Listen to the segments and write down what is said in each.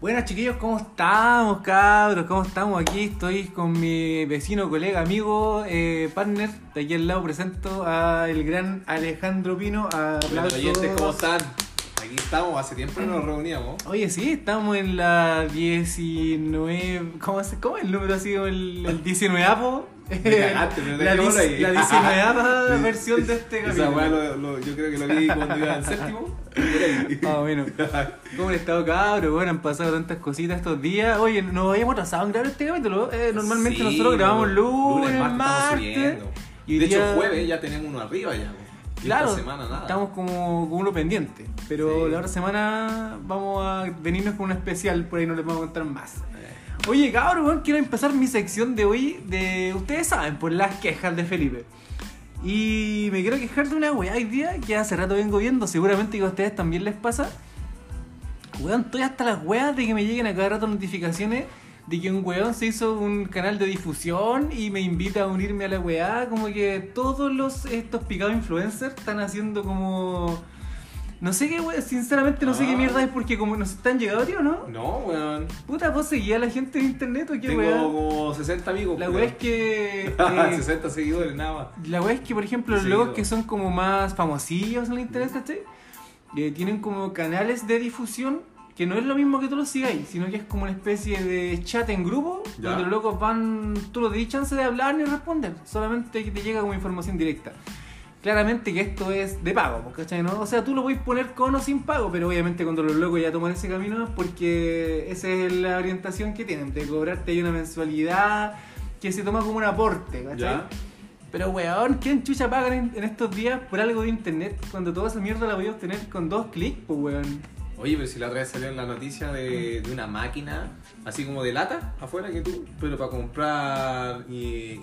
Buenas chiquillos, ¿cómo estamos, cabros? ¿Cómo estamos? Aquí estoy con mi vecino, colega, amigo, eh, partner. De aquí al lado presento al gran Alejandro Pino. Bueno, Aplausos. oyentes, ¿cómo están? Aquí estamos, hace tiempo no nos reuníamos. Oye, sí, estamos en la 19. ¿Cómo, es, cómo es el número así? El, el 19 apo. Me cagaste, pero la, dejémoslo ahí. la 19 Sí. versión de este Esa capítulo. weá lo, lo- yo creo que lo vi cuando iba al séptimo. Ah, bueno. ¿Cómo han estado, cabros? Bueno, han pasado tantas cositas estos días. Oye, nos habíamos atrasado en grabar este capítulo. Eh, normalmente Sí, nosotros grabamos lunes, lunes, martes. y de hecho, día- jueves ya tenemos uno arriba ya. Claro, Esta semana nada. estamos como con uno pendiente. Pero Sí. la otra semana vamos a venirnos con un especial, por ahí no les vamos a contar más. Oye, cabrón, quiero empezar mi sección de hoy de. Ustedes saben, por las quejas de Felipe. Y me quiero quejar de una weá hoy día que hace rato vengo viendo, seguramente que a ustedes también les pasa. Weón, estoy hasta las weas de que me lleguen a cada rato notificaciones de que un weón se hizo un canal de difusión y me invita a unirme a la weá. Como que todos los estos picados influencers están haciendo como. No sé qué weón, sinceramente no sé qué Ah. mierda es porque como nos están llegando, tío, ¿no? No, weón. Puta, ¿vos seguías a la gente en internet o qué Tengo como 60 amigos. La weón. es que. eh, 60 seguidores, nada más. la weá es que, por ejemplo, los Seguido. logos que son como más famosillos en el internet, ¿cachai? Eh, tienen como canales de difusión que no es lo mismo que tú los sigáis, sino que es como una especie de chat en grupo Ya. donde los locos van. Tú no te di chance de hablar ni responder, solamente que te llega como información directa. Claramente que esto es de pago, ¿cachai? ¿no? O sea, tú lo puedes poner con o sin pago, pero obviamente cuando los locos ya toman ese camino es porque esa es la orientación que tienen, de cobrarte ahí una mensualidad que se toma como un aporte, ¿cachai? Ya. Pero weón, ¿quién chucha pagan en, en estos días por algo de internet cuando toda esa mierda la voy a obtener con dos clics, pues weón? Oye, pero si la otra vez salió en la noticia de, de una máquina, así como de lata, afuera que tú, pero para comprar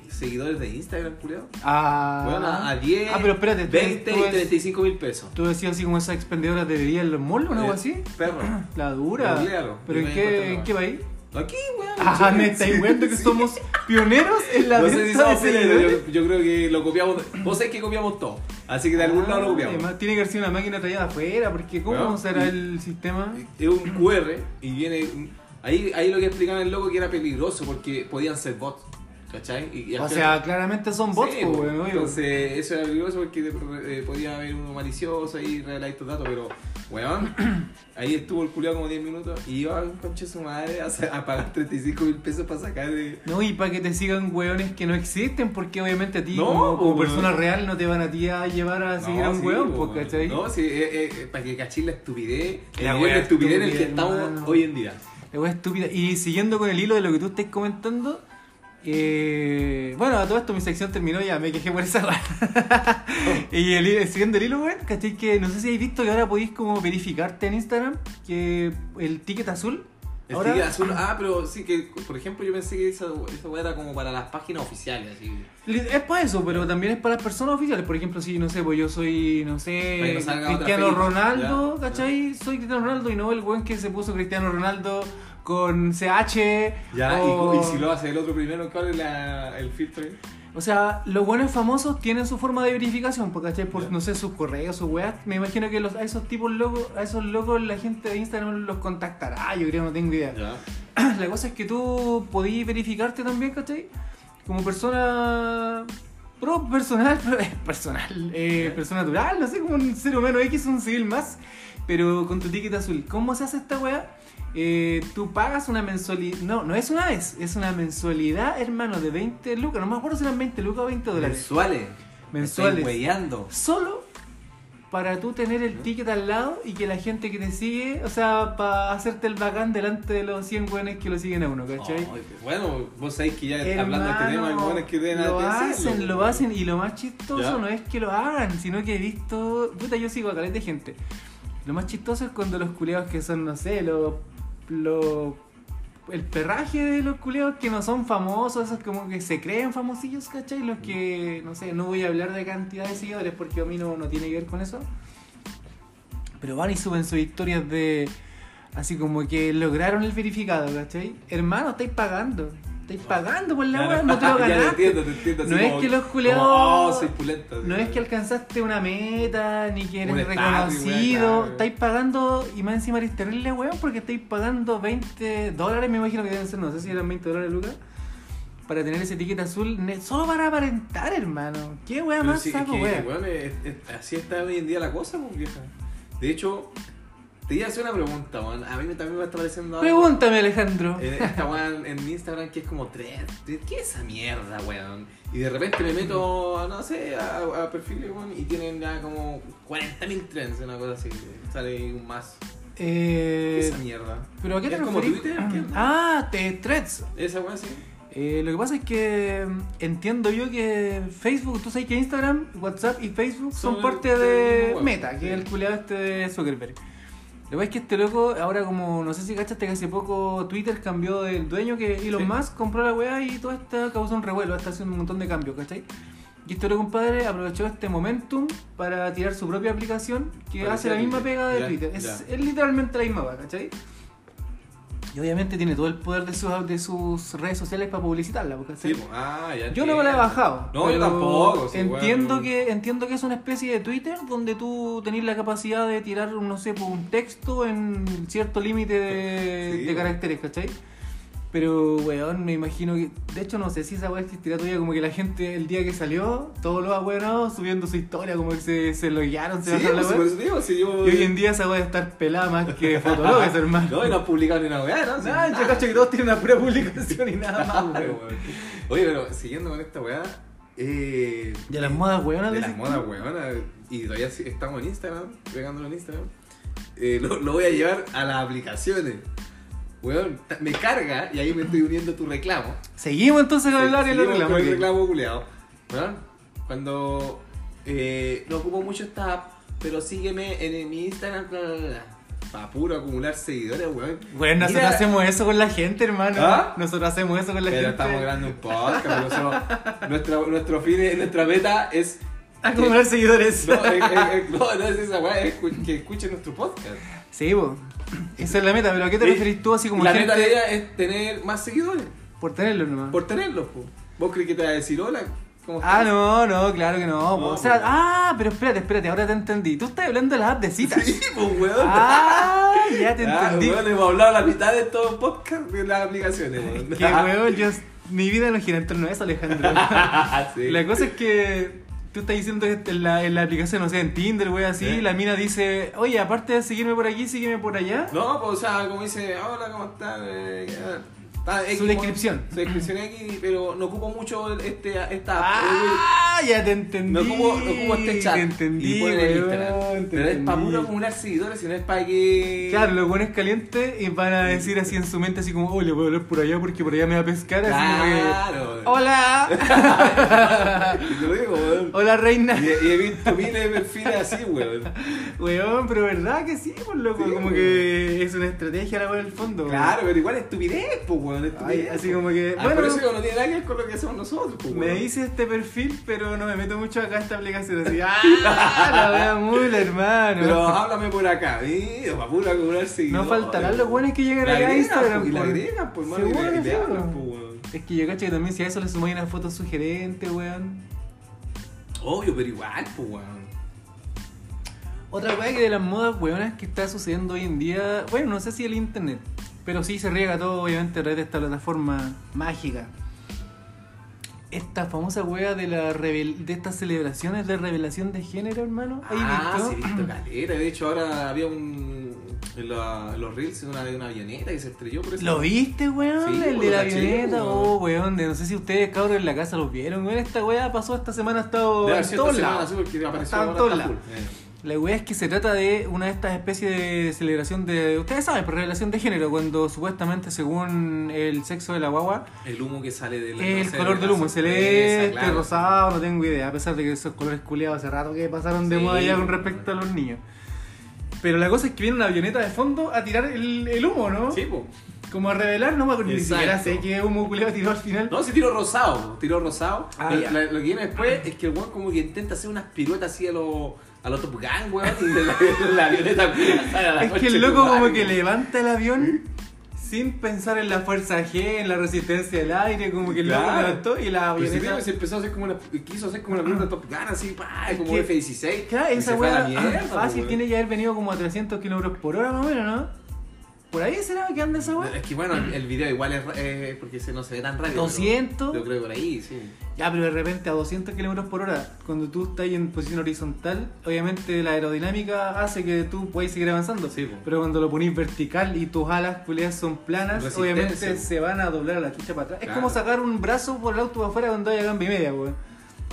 seguidores de Instagram, culiao. Ah, Bueno, a, a 10, Ah, pero espérate, tú- 20 tú y ves- 35 mil pesos. ¿Tú decías así como esas expendedoras de bebida en los malls o algo Eh, así? Perro. La dura. Googlealo, ¿Pero en qué, en qué país? Aquí, weón. Ah, me estáis viendo que somos pioneros en la No sé si somos pioneros, yo, yo creo que lo copiamos. Vos sabés que copiamos todo. Así que de algún lado lo Ah, copiamos. además, tiene que haber sido una máquina traída afuera, porque ¿cómo Weón, será el sistema? Es un QR y viene. Ahí, ahí lo que explicaban el loco que era peligroso porque podían ser bots. ¿Cachai? Y- y O sea, claramente son bots, Sí, pues, obvio. Entonces, eso era peligroso porque eh, podía haber uno malicioso ahí revelar estos datos, pero, weón, ahí estuvo el culiado como 10 minutos y iba un conche su madre a, a pagar 35 mil pesos para sacar de. No, y para que te sigan weones que no existen, porque obviamente a ti, No, como, como persona real, no te van a ti a llevar a seguir a un sí, weón, po, ¿cachai? No, sí, eh, eh, para que cachis la estupidez, el La de estupidez en el que estamos hoy en día. La wea estúpida. Y siguiendo con el hilo de lo que tú estás comentando, eh, bueno, a todo esto mi sección terminó ya, me quejé por esa weá. y el, siguiendo el hilo, weón, ¿cachai? Que no sé si habéis visto que ahora podéis como verificarte en Instagram que el ticket azul. El ahora, ticket azul, ah, pero sí que, por ejemplo, yo pensé que esa, esa weá era como para las páginas oficiales, así. Es para eso, pero también es para las personas oficiales. Por ejemplo, si no sé, pues yo soy, no sé, no Cristiano. Ronaldo, Ya, ¿cachai? Soy Cristiano Ronaldo y no el weón que se puso Cristiano Ronaldo con CH. Ya, y- o- y, si lo hace el otro primero, ¿cuál es la, el filtro? O sea, los buenos famosos tienen su forma de verificación, porque ¿cachai? Por, Ya. no sé, sus correos, sus weas. Me imagino que los, a esos tipos locos, a esos locos la gente de Instagram los contactará, yo creo, no tengo idea. Ya. La cosa es que tú podías verificarte también, ¿cachai? Como persona. Pro personal, eh, personal, eh, Ya. persona natural, no sé, como un ser humano X, un civil más, pero con tu ticket azul. ¿Cómo se hace esta weá? Eh, tú pagas una mensualidad, no, no es una vez, es una mensualidad, hermano, de 20 lucas, no me acuerdo si eran 20 lucas o 20 dólares. Mensuales. Mensuales. Estoy. Solo para tú tener el ticket al lado y que la gente que te sigue, o sea, para hacerte el bacán delante de los 100 weones que lo siguen a uno, ¿cachai? Bueno, vos sabéis que ya hablando de este tema, hay Hermano, buenos que deben lo hacen, lo hacen y lo más chistoso Ya. no es que lo hagan, sino que he visto, puta, yo sigo a caleta de gente. Lo más chistoso es cuando los culeados que son, no sé, los, los el perraje de los culeados que no son famosos, esos como que se creen famosillos, ¿cachai? Los que, no sé, no voy a hablar de cantidad de seguidores porque a mí no, no tiene que ver con eso. Pero van y suben sus historias de, así como que lograron el verificado, ¿cachai? Hermano, estáis pagando. Estáis pagando por la weá, no te lo ganaste. entiendo, te entiendo. No es como- que los como, culiados- Oh, soy pulenta. No es que alcanzaste una meta, ni que eres weá, reconocido. Estáis pagando, y más encima eres terrible, weón, porque estáis pagando 20 dólares, me imagino que deben ser, no sé si eran 20 dólares, Lucas, para tener ese etiqueta azul, solo para aparentar, hermano. ¿Qué weá más es saco, que, weón? weón, es- es- así está hoy en día la cosa, pues, vieja. De hecho, te iba a hacer una pregunta, weón. A mí también me está pareciendo algo- Pregúntame, Alejandro. Eh, Esta weón en Instagram que es como thread. ¿Qué es esa mierda, weón? Y de repente me meto, no sé, a, a perfiles, weón, y tienen ya como 40.000 trends, una cosa así. Sale un más. ¿Qué es Eh, esa mierda? ¿Pero a qué te ¿Es como? Twitter? ¿Qué? Ah, te threads. Esa weón sí. Eh, lo que pasa es que entiendo yo que Facebook, tú sabes que Instagram, WhatsApp y Facebook son, Son parte de Meta, que sí. es el culiado este de Zuckerberg. Lo que es que este loco, ahora como, no sé si cachaste que hace poco Twitter cambió del dueño, que Elon Sí. Musk compró la weá y todo esto causó un revuelo, está haciendo un montón de cambios, ¿cachai? Y este loco, compadre, aprovechó este momentum para tirar su propia aplicación que Parecía hace la misma pega de Ya, Twitter. Es, es literalmente la misma ¿cachai? Y obviamente tiene todo el poder de sus, de sus redes sociales para publicitarla, pues, ah, ya Yo no me la he bajado. No, yo tampoco. sí, entiendo, que, entiendo que es una especie de Twitter donde tú tenés la capacidad de tirar, no sé, un texto en cierto límite de, de caracteres, ¿cachai? Pero, weón, me imagino que. De hecho, no sé si esa weá existirá todavía. Como que la gente, el día que salió, todos los abuelos subiendo su historia, como que se, se loguearon, se Sí, bajaron la pues, weá. Y hoy en día esa weá estar pelada más que fotologas, hermano. No, y no han publicado ni una weá, ¿no? Sí. Nah, yo cacho que todos tienen una pura publicación y nada más, weón. Oye, pero siguiendo con esta weá. Eh, De las modas weonas de las modas weonas. Y todavía estamos en Instagram, pegándolo en Instagram. Eh, lo, lo voy a llevar a las aplicaciones. Weón, me carga y ahí me estoy uniendo a tu reclamo. Seguimos entonces con el área Seguimos reclamo. el reclamo culiado. Weón, cuando eh, no ocupo mucho esta app, pero sígueme en mi Instagram, bla, bla, bla. Pa' puro acumular seguidores, weón. Bueno, nosotros Mira, hacemos eso con la gente, hermano. ¿Ah? Nosotros hacemos eso con la Pero gente. estamos grabando un podcast, pero nuestro, nuestro fin, es- nuestra meta es. Acumular seguidores. No, es- es- no, no es esa weá, es que escuchen nuestro podcast. Sí, po. Esa es la meta, pero ¿a qué te referís tú así como la gente? meta de ella es tener más seguidores, Por tenerlo nomás. por tenerlos, po. ¿Vos crees que te va a decir hola? ¿Cómo Ah, no, no, claro que no. No, o sea, ah, pero espérate, espérate, ahora te entendí. Tú estás hablando de las apps de citas. Sí, pues, weón. Ah, ya te Ah, entendí. weón, hemos hablado la mitad de todo el podcast de las aplicaciones, weón. Qué weón, yo, mi vida no gira en torno a eso, Alejandro. Sí. La cosa es que tú estás diciendo en la, en la aplicación, no sé, en Tinder, wey, así, Sí. la mina dice, oye, aparte de seguirme por aquí, sígueme por allá. No, pues, o sea, como dice, hola, ¿cómo estás? Eh, ya. Está X, Su descripción. Su descripción X, pero no ocupo mucho este, esta. Ah, ya te entendí. No ocupo, no ocupo este chat. Te entendí, y ponen el Instagram. te Pero es para entendí. puro acumular seguidores, si no es para que. Claro, los buenos calientes y van a decir así en su mente, así como, oh, le voy a hablar por allá porque por allá me va a pescar. Así como que, Claro. Hola. Y te lo digo, weón. Hola, reina. Y, y he visto miles de perfiles así, weón. Weón, pero verdad que sí, pues loco. Sí, como weón. que es una estrategia la del fondo. weón. Claro, pero igual estupidez, pues, weón. Ay, Estupidez. así como que. Ah, bueno, por eso no tiene nada que ver con lo que hacemos nosotros, pues, me weón. hice este perfil, pero no me meto mucho acá a esta aplicación. Así, ¡ah! La wea mula, hermano. Pero háblame por acá, mira, para puro acumular no faltarán los buenos que llegan acá a Instagram. po, y la agregan, pues, hermano, pues. Es que yo cacho que también si a eso le sumáis una foto sugerente, weón. Obvio, pero igual, pues, weón. Otra weá que de las modas weonas que está sucediendo hoy en día, bueno, no sé si el internet, pero sí se riega todo obviamente a través de esta plataforma mágica. Esta famosa weá de la revel- de estas celebraciones de revelación de género, hermano. ¿Has Ah, visto? sí, he visto calera. De hecho, ahora había un. En, la- en los reels una, de una avioneta que se estrelló por eso. ¿Lo viste, weón? Sí, el pues, de la caché, avioneta, weón. oh, weón. De, no sé si ustedes, cabros, en la casa los vieron, weón. Esta weá pasó esta semana, ha estado en todos lados. Eh. La weá es que se trata de una de estas especies de celebración de. Ustedes saben, por revelación de género, cuando supuestamente, según el sexo de la guagua, El humo que sale del. el color de del humo, celeste, claro. rosado, no tengo idea, a pesar de que esos colores culiados hace rato que pasaron de Sí, moda ya con pues, respecto a los niños. Pero la cosa es que viene una avioneta de fondo a tirar el, el humo, ¿no? Sí, pues. Como a revelar, no me acuerdo, ni siquiera sé qué humo culiado tiró al final. No, sí tiró rosado, tiró rosado. Ah, la- lo que viene después es que el weón como que intenta hacer unas piruetas así a los a los Top Gun, weón, y la, la avioneta a la es que el loco como que levanta el avión, sin pensar en la fuerza G, en la resistencia del aire, como que el loco Claro. levantó y la Pero si avioneta... se empezó a hacer como una. Quiso hacer como una película Top Gun, así, pa, como que- F-16. Claro, esa weá mierda, fácil tiene que haber venido como a 300 kilómetros por hora más o menos, ¿no? ¿Por ahí será que anda esa weá? Es que bueno, el video igual es. eh, porque se, no se ve tan rápido. pero 200. Yo creo que por ahí, sí. Ya, pero de repente a 200 kilómetros por hora, cuando tú estás en posición horizontal, obviamente la aerodinámica hace que tú puedas seguir avanzando. Sí, po. Pero cuando lo ponís vertical y tus alas culiadas son planas, obviamente se van a doblar a la chucha para atrás. Es como sacar un brazo por el auto para afuera cuando haya gamba y media, weón.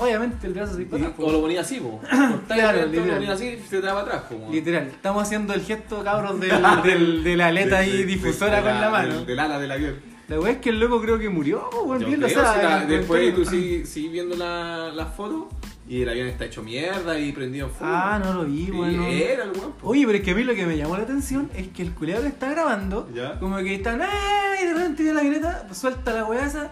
Obviamente el brazo se dispara. Y- o lo ponía así, po. Cortáis Claro, literal. lo ponía así se te va para atrás, po. Literal, estamos haciendo el gesto, cabros, del, del- de la aleta ahí difusora con la mano. Del, ala del avión. La weá es que el loco creo que murió, weón, bien, o creo, sea, si la- el después tú sigues sigue viendo la, la foto y el avión está hecho mierda y prendido en fuego. Ah, no lo vi, weón. Era el weón. Oye, pero es que a mí lo que me llamó la atención es que el culeado que está grabando, Ya. como que están, ¡eh! Y de repente viene la avioneta, suelta la weá esa,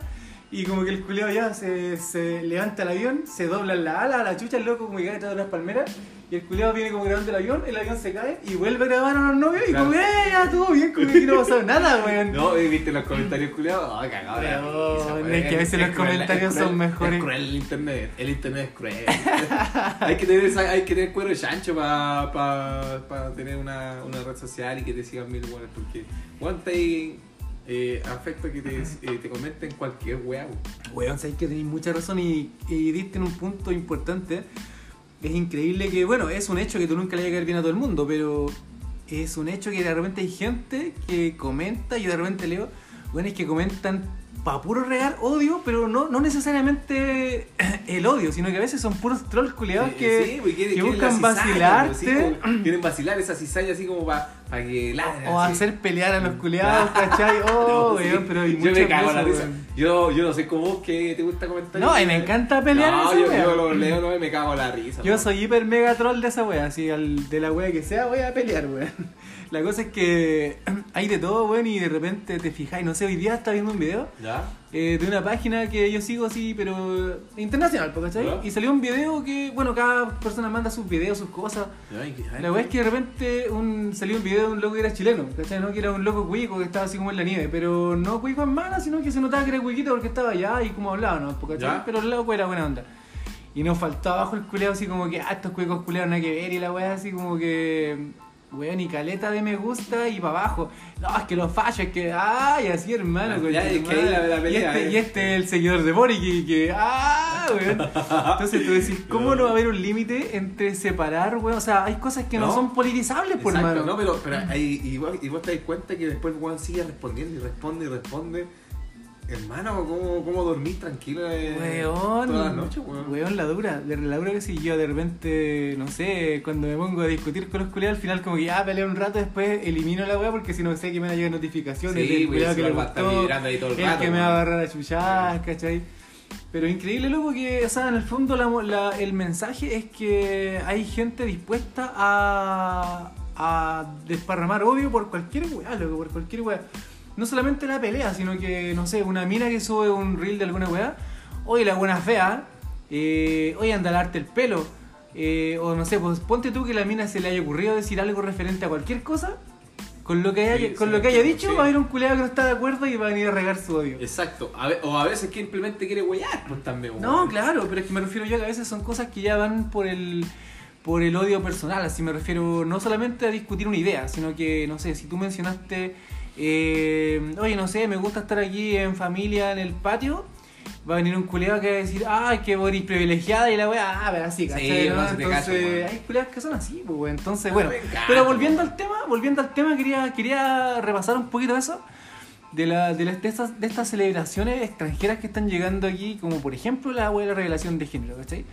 y como que el culeado ya se, se levanta el avión, se dobla la ala, la chucha, el loco como que cae detrás de las palmeras, y el culeado viene como grabando el avión, el avión se cae y vuelve a grabar a los novios, y Claro. como, ¡eh! Ya todo bien, como que no pasó nada, weón. No, viste los comentarios culiados. Ah, cagado. Pero, es que a veces los cruel, comentarios cruel, son mejores. Es cruel el internet. El internet es cruel. hay, que tener, esa- hay que tener cuero chancho para pa, pa tener una, una red social y que te sigan mil weones. Porque, weón, te eh, afecto que te, eh, te comenten cualquier weá. weón. Sabes que tenéis mucha razón y, y diste en un punto importante. Es increíble que, bueno, es un hecho que tú nunca le vayas a caer bien a todo el mundo, pero es un hecho que de repente hay gente que comenta, yo de repente leo, bueno, es que comentan para puro regar odio, pero no, no necesariamente el odio, sino que a veces son puros trolls culiados Sí, que, sí, porque quieren- que quieren buscan cizaña, vacilarte. pues, sí, quieren vacilar esa cizaña así como para que ladren. O así. hacer pelear a los culiados, ¿cachai? Oh, No, weón, pero hay yo me cago en la risa. Yo, yo no sé cómo vos que te gusta comentar. No, y me encanta pelear No, esa yo, wea. yo lo leo no, y me cago en la risa. Yo ¿no? soy hiper mega troll de esa wea, así al- de la wea que sea voy a pelear, weón. La cosa es que hay de todo, weón, y de repente te fijáis, no sé, hoy día estaba viendo un video ¿Ya? eh, de una página que yo sigo así, pero internacional, ¿po, ¿cachai? Ya. Y salió un video que, bueno, cada persona manda sus videos, sus cosas. Ya, que- La wea es que de repente un, salió un video de un loco que era chileno, ¿cachai? No que era un loco cuico que estaba así como en la nieve, pero no cuico en mala, sino que se notaba que era cuiquito porque estaba allá y como hablaba, ¿no? ¿cachai? Pero el loco era buena onda. Y nos faltó abajo el culeado así como que, ah, estos cuicos culeados nada que ver y la wea así como que, weón, y caleta de me gusta y para abajo. No, es que los fachos, es que, ay, así hermano. Ya, es que ahí la- la pelea, y, este, eh. y este es el seguidor de Boric y que, ah, weón. Entonces tú decís, ¿cómo no va a haber un límite entre separar, weón? O sea, hay cosas que no, No. son politizables, por Exacto, mano. no, pero, pero ahí, y, vos, y vos te das cuenta que después weón sigue respondiendo y responde y responde. Hermano, ¿cómo, cómo dormís tranquilo eh, Weón, todas las noches, weón? weón, la dura, de- la dura que si yo de repente, no sé, cuando me pongo a discutir con los culiados, al final como que ya peleo un rato, después elimino la weá porque si no sé que me van a llegar notificaciones Sí, del culiado que le va a estar gustó, ahí todo el el rato, que me va a agarrar a chuchadas, ¿cachai? Pero increíble, loco, que, o sea, en el fondo la, la- el mensaje es que hay gente dispuesta a, a desparramar odio por cualquier weá, loco, por cualquier weá. No solamente la pelea, sino que, no sé, una mina que sube un reel de alguna weá, oye, la buena fea, eh, oye, anda a darte el pelo, eh, o no sé, pues ponte tú que la mina se le haya ocurrido decir algo referente a cualquier cosa, con lo que haya, Sí, con sí, lo que haya sí. dicho, va a haber un culeado que no está de acuerdo y va a venir a regar su odio. Exacto. A ve- o a veces que simplemente quiere huellar, pues también. No, claro, pero es que me refiero yo a que a veces son cosas que ya van por el por el odio personal, así me refiero no solamente a discutir una idea, sino que, no sé, si tú mencionaste, eh, oye, no sé, me gusta estar aquí en familia en el patio, va a venir un culeado que va a decir, ay, qué bonita privilegiada y la weá, ah, pero así, Sí, ¿cachai? no, ¿no? Entonces, cacho, hay culeados que son así, pues, weón. entonces, No, bueno, pero volviendo al tema, volviendo al tema, quería, quería repasar un poquito eso de, la, de, las- de estas, de estas celebraciones extranjeras que están llegando aquí, como por ejemplo la de la revelación de género, ¿cachai?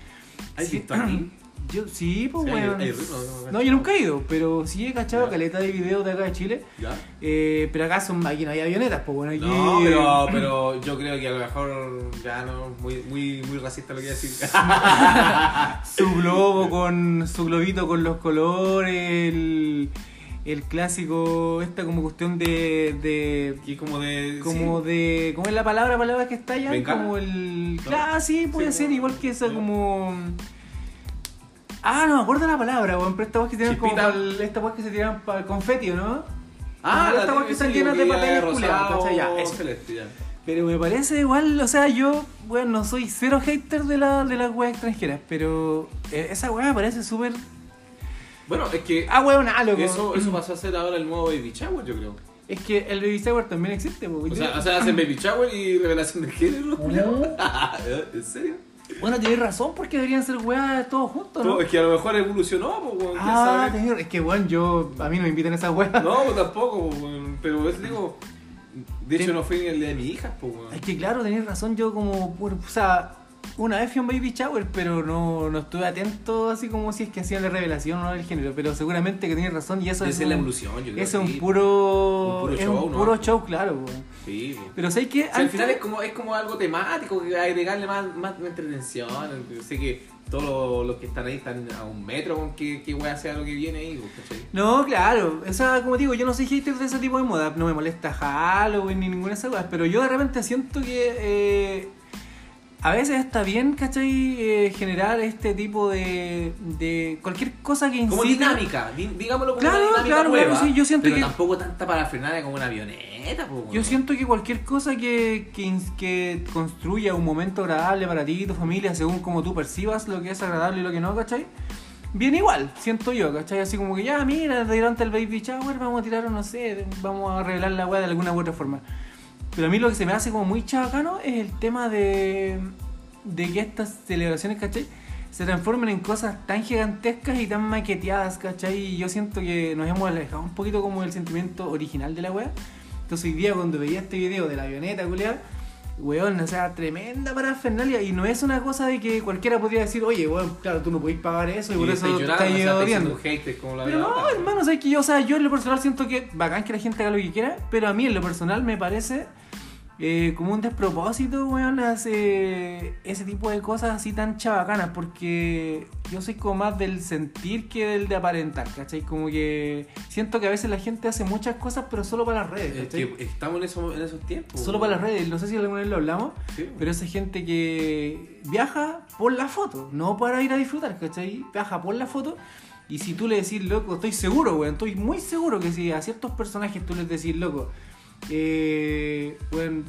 ¿Has Sí, visto aquí? Yo, sí, pues weón. ritmo, ¿no? No, yo nunca he ido, pero sí he cachado caleta de videos de acá de Chile. ¿Ya? Eh, pero acá son aquí no hay avionetas, pues bueno, aquí. No, pero, pero yo creo que a lo mejor ya no, muy, muy, muy racista lo que decir. su globo con. su globito con los colores, el. el clásico, esta como cuestión de. de y como de. como sí. de. ¿Cómo es la palabra? palabra que está allá? Como el. Claro, sí, puede Sí, ser, igual que esa como. Ah, no me acuerdo la palabra, weón, pero esta weá que se tiran como Chispita. pa'l- esta weá que se tiran para el confeti, ¿o ¿no? Ah, estas la weas que están llenas de papeles ya culiados. Pero me parece igual, o sea, yo, bueno, no soy cero hater de, la, de las weas extranjeras, pero eh, esa wea me parece súper. Bueno, es que Ah, weón, ah, loco. eso, eso pasó a ser ahora el nuevo Baby Shower, yo creo. Es que el baby shower también existe, po, O sea, o sea, hacen Baby Shower y revelación de género. ¿En serio? Bueno, tienes razón, porque deberían ser weas todos juntos, ¿no? Es que a lo mejor evolucionó, pues, weón, quién ah, sabe. tenés- es que, bueno, yo, a mí no me invitan a esas weas. No, pues tampoco, pues, weón. Pero es, digo, de hecho Ten- no fue ni el de mi hija, pues, weón. Es que claro, tenés razón, yo como, o sea, una vez fui a un baby shower, pero no, no estuve atento así como si es que hacían la revelación o no del género, pero seguramente que tenés razón y eso Debe es, ser la evolución, yo creo. eso es un puro, Un puro es show, un ¿no? puro show, claro. weón. Sí, pues. Pero ¿sabes? O sea, al final es como, es como algo temático, que agregarle más, más entretención. Sé que todos los, que están ahí están a un metro con que, que wea sea lo que viene ahí, pues, ¿cachai? No, claro, o sea, como digo, yo no soy hater de ese tipo de moda, no me molesta Halloween ni ninguna de esas cosas, pero yo de repente siento que eh, a veces está bien, ¿cachai? Eh, generar este tipo de, de cualquier cosa que incite... Como dinámica, di- digámoslo como Claro, una dinámica claro, nueva, claro, sí, yo siento pero que- tampoco tanta para frenar como una avioneta, pues, Yo siento que cualquier cosa que, que, que construya un momento agradable para ti y tu familia, según como tú percibas lo que es agradable y lo que no, ¿cachai? Bien igual, siento yo, ¿cachai? Así como que ya, mira, durante el baby shower vamos a tirar, no sé, vamos a revelar la weá de alguna u otra forma. Pero a mí lo que se me hace como muy chabacano es el tema de, de que estas celebraciones, ¿cachai? Se transformen en cosas tan gigantescas y tan maqueteadas, ¿cachai? Y yo siento que nos hemos alejado un poquito como del sentimiento original de la weá. Entonces hoy día cuando veía este video de la avioneta, culiada, weón, o sea, tremenda parafernalia. Y no es una cosa de que cualquiera podría decir, oye, weón, claro, tú no podés pagar eso y, Y por eso estáis te llorando, estás o sea, como la Pero no, verdad. hermano, sabes que yo, o sea, yo en lo personal siento que bacán que la gente haga lo que quiera, pero a mí en lo personal me parece eh, como un despropósito, weón, hace ese tipo de cosas así tan chabacanas, porque yo soy como más del sentir que del de aparentar, ¿cachai? Como que siento que a veces la gente hace muchas cosas, pero solo para las redes, Es ¿cachai? que estamos en, eso, en esos tiempos. Solo para las redes, no sé si alguna vez lo hablamos, Sí. pero esa gente que viaja por la foto, no para ir a disfrutar, ¿cachai? Viaja por la foto. Y si tú le decís, loco, estoy seguro, weón, estoy muy seguro que si a ciertos personajes tú les decís, loco, eh, weón,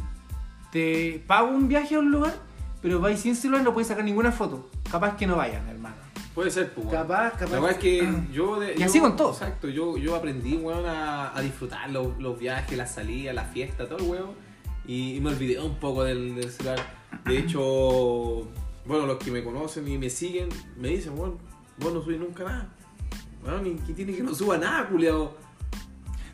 te pago un viaje a un lugar, pero vais sin celular, no puedes sacar ninguna foto. Capaz que no vayan, hermano. Puede ser, pues. Capaz, capaz. La verdad es que yo... De, Y yo- así con todo. Exacto, yo, yo aprendí, weón, a, a disfrutar los, los viajes, las salidas, la fiesta, todo el weón. Y, y me olvidé un poco del, del celular. De hecho, bueno, los que me conocen y me siguen, me dicen, weón, vos no subís nunca nada. Weón, ni tiene que no suba nada, culiao.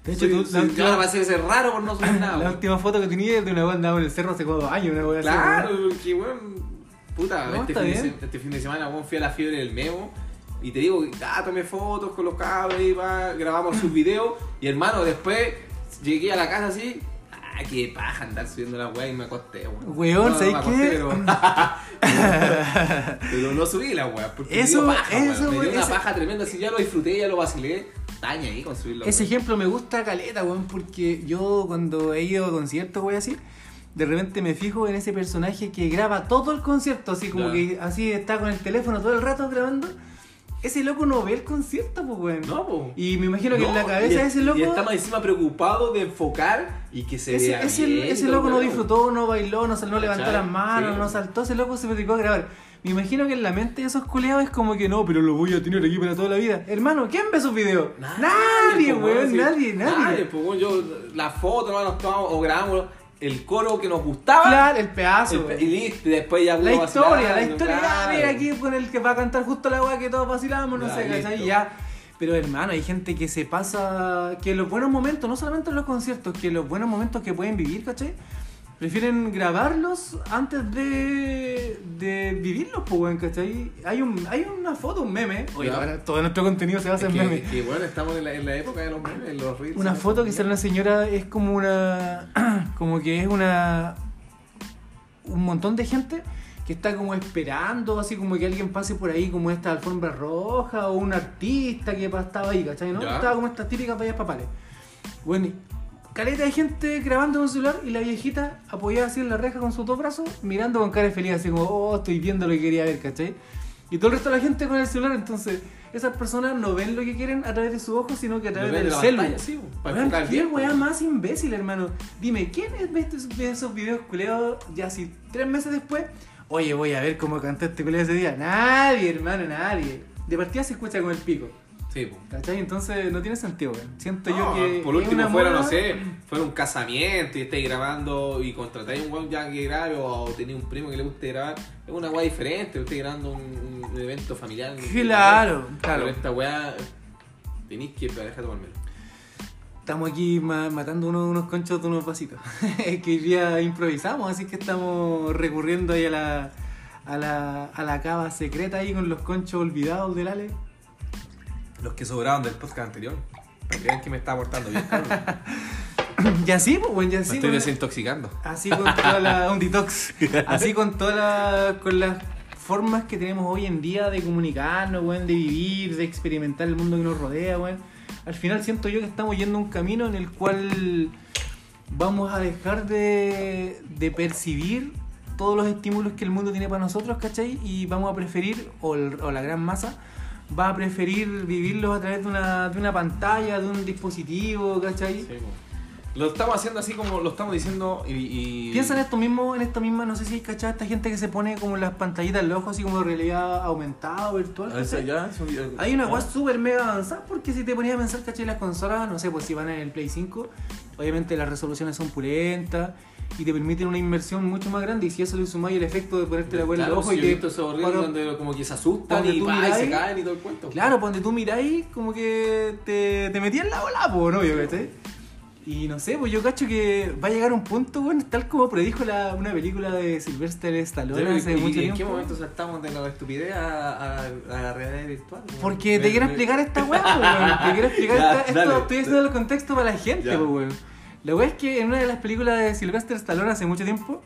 De hecho, Soy- tú, soy- la, ya va a ser raro por no subir nada, la última foto que tenía es de una weón andaba en el cerro hace como dos años, una Claro, porque weón, puta, No, este, fin de, este fin de semana weón, fui a la fiebre del memo y te digo, ah, tomé fotos con los cabros y va, grabamos sus videos y hermano, después llegué a la casa así, ah, qué paja andar subiendo la weá y me acosté, weón. Weón, No, ¿sabes acosté, qué? Pero, pero no subí la weá, Eso- me dio paja, eso, me dio una ese- paja tremenda, si ya lo disfruté, ya lo vacilé, ahí Ese ejemplo me gusta caleta, weón, porque yo cuando he ido a conciertos, weón, así, de repente me fijo en ese personaje que graba todo el concierto, así como que así está con el teléfono todo el rato grabando. Ese loco no ve el concierto, pues, weón. No, po. Y me imagino que en la cabeza de ese loco. Y está más encima preocupado de enfocar y que se Ese, vea ese- bien, ese todo loco no disfrutó, no bailó, no, no levantó las manos, Sí. no saltó, ese loco se dedicó a grabar. Me imagino que en la mente de esos culeados es como que no, pero lo voy a tener aquí para toda la vida. Hermano, ¿quién ve sus videos? Nadie, pues, weón, sí. nadie, nadie. pues, yo, la foto, hermano, nos tomamos o grabamos el coro que nos gustaba. Claro, el pedazo. el- y listo, y después ya La historia, la historia, ah, mira aquí con el que va a cantar justo la weá que todos vacilamos, no sé, ¿cachai? Ya. Pero hermano, hay gente que se pasa, que los buenos momentos, no solamente en los conciertos, que los buenos momentos que pueden vivir, ¿cachai? Prefieren grabarlos antes de, de vivirlos, pues, weón, ¿cachai? Hay, un, hay una foto, un meme. Oye, Ya. ahora todo nuestro contenido se basa en que, memes. es que, bueno, estamos en la, en la época de los memes, en los reels. Una foto que sale una señora es como una. como que es una. un montón de gente que está como esperando, así como que alguien pase por ahí como esta alfombra roja o un artista que pa- estaba ahí, ¿cachai? ¿no? Ya. Estaba como estas típicas payas papales. Bueno, y caleta de gente grabando con celular y la viejita apoyada así en la reja con sus dos brazos, mirando con cara feliz, así como, oh, estoy viendo lo que quería ver, ¿cachai? Y todo el resto de la gente con el celular, entonces esas personas no ven lo que quieren a través de sus ojos, sino que a través del de la celular. sí, Weón, enfocar ¿Qué weá más imbécil, hermano? Dime, ¿quién es- ve estos- esos videos culeados ya así tres meses después? Oye, voy a ver cómo cantó este culeo ese día. Nadie, hermano, nadie. De partida se escucha con el pico. Sí, po. ¿Cachai? Entonces no tiene sentido, weón. Siento yo que. por último fuera, moda- no sé, fuera un casamiento y estáis grabando y contratáis un weón ya que grabe o tenéis un primo que le guste grabar, es una weá diferente, estáis grabando un, un evento familiar. Claro, claro. Pero esta weá tenéis que dejar de tomármelo. Estamos aquí ma- matando unos, unos conchos de unos vasitos. es que hoy día improvisamos, así que estamos recurriendo ahí a la, a la, a la cava secreta ahí con los conchos olvidados del Ale. Los que sobraron del podcast anterior. Para que vean que me está aportando bien, cabrón. y así, pues, bueno, y Me así. estoy con- desintoxicando. Así con toda la. un detox. Así con todas la- con las formas que tenemos hoy en día de comunicarnos, weón, de vivir, de experimentar el mundo que nos rodea, weón. Al final siento yo que estamos yendo un camino en el cual vamos a dejar de, de percibir todos los estímulos que el mundo tiene para nosotros, ¿cachai? Y vamos a preferir, o, el- o la gran masa, va a preferir vivirlos a través de una, de una pantalla, de un dispositivo, ¿cachai? Lo estamos haciendo así como lo estamos diciendo y. y- Piensa en esto mismo, en esta misma, no sé si hay cachado esta gente que se pone como las pantallitas en los ojos, así como de realidad aumentada o virtual. Ah, esa ¿cachai? ya, eso- Hay una ah. weá súper mega avanzada porque si te ponías a pensar, ¿cachai? Las consolas, no sé, pues si van en el Play 5, obviamente las resoluciones son pulentas y te permiten una inmersión mucho más grande. Y si eso le sumáis el efecto de ponerte la weá en el Claro, ojo y he que. visto esos cuando- donde como que se asustan y, y se caen y todo el cuento. Claro, pues donde tú miráis, como que te, te metías en la bola, pues, ¿no? Yo, ¿cachai? Y no sé, pues yo cacho que va a llegar un punto, bueno, tal como predijo la, una película de Sylvester Stallone hace ¿y- mucho ¿y tiempo. ¿En qué momento saltamos de la estupidez a, a- a la realidad virtual? weón? Porque te Me- quiero me- explicar esta weá, weón. Te quiero explicar Ya, esta, dale. esto, estoy haciendo el contexto para la gente, pues, weón. La weá es que en una de las películas de Sylvester Stallone hace mucho tiempo,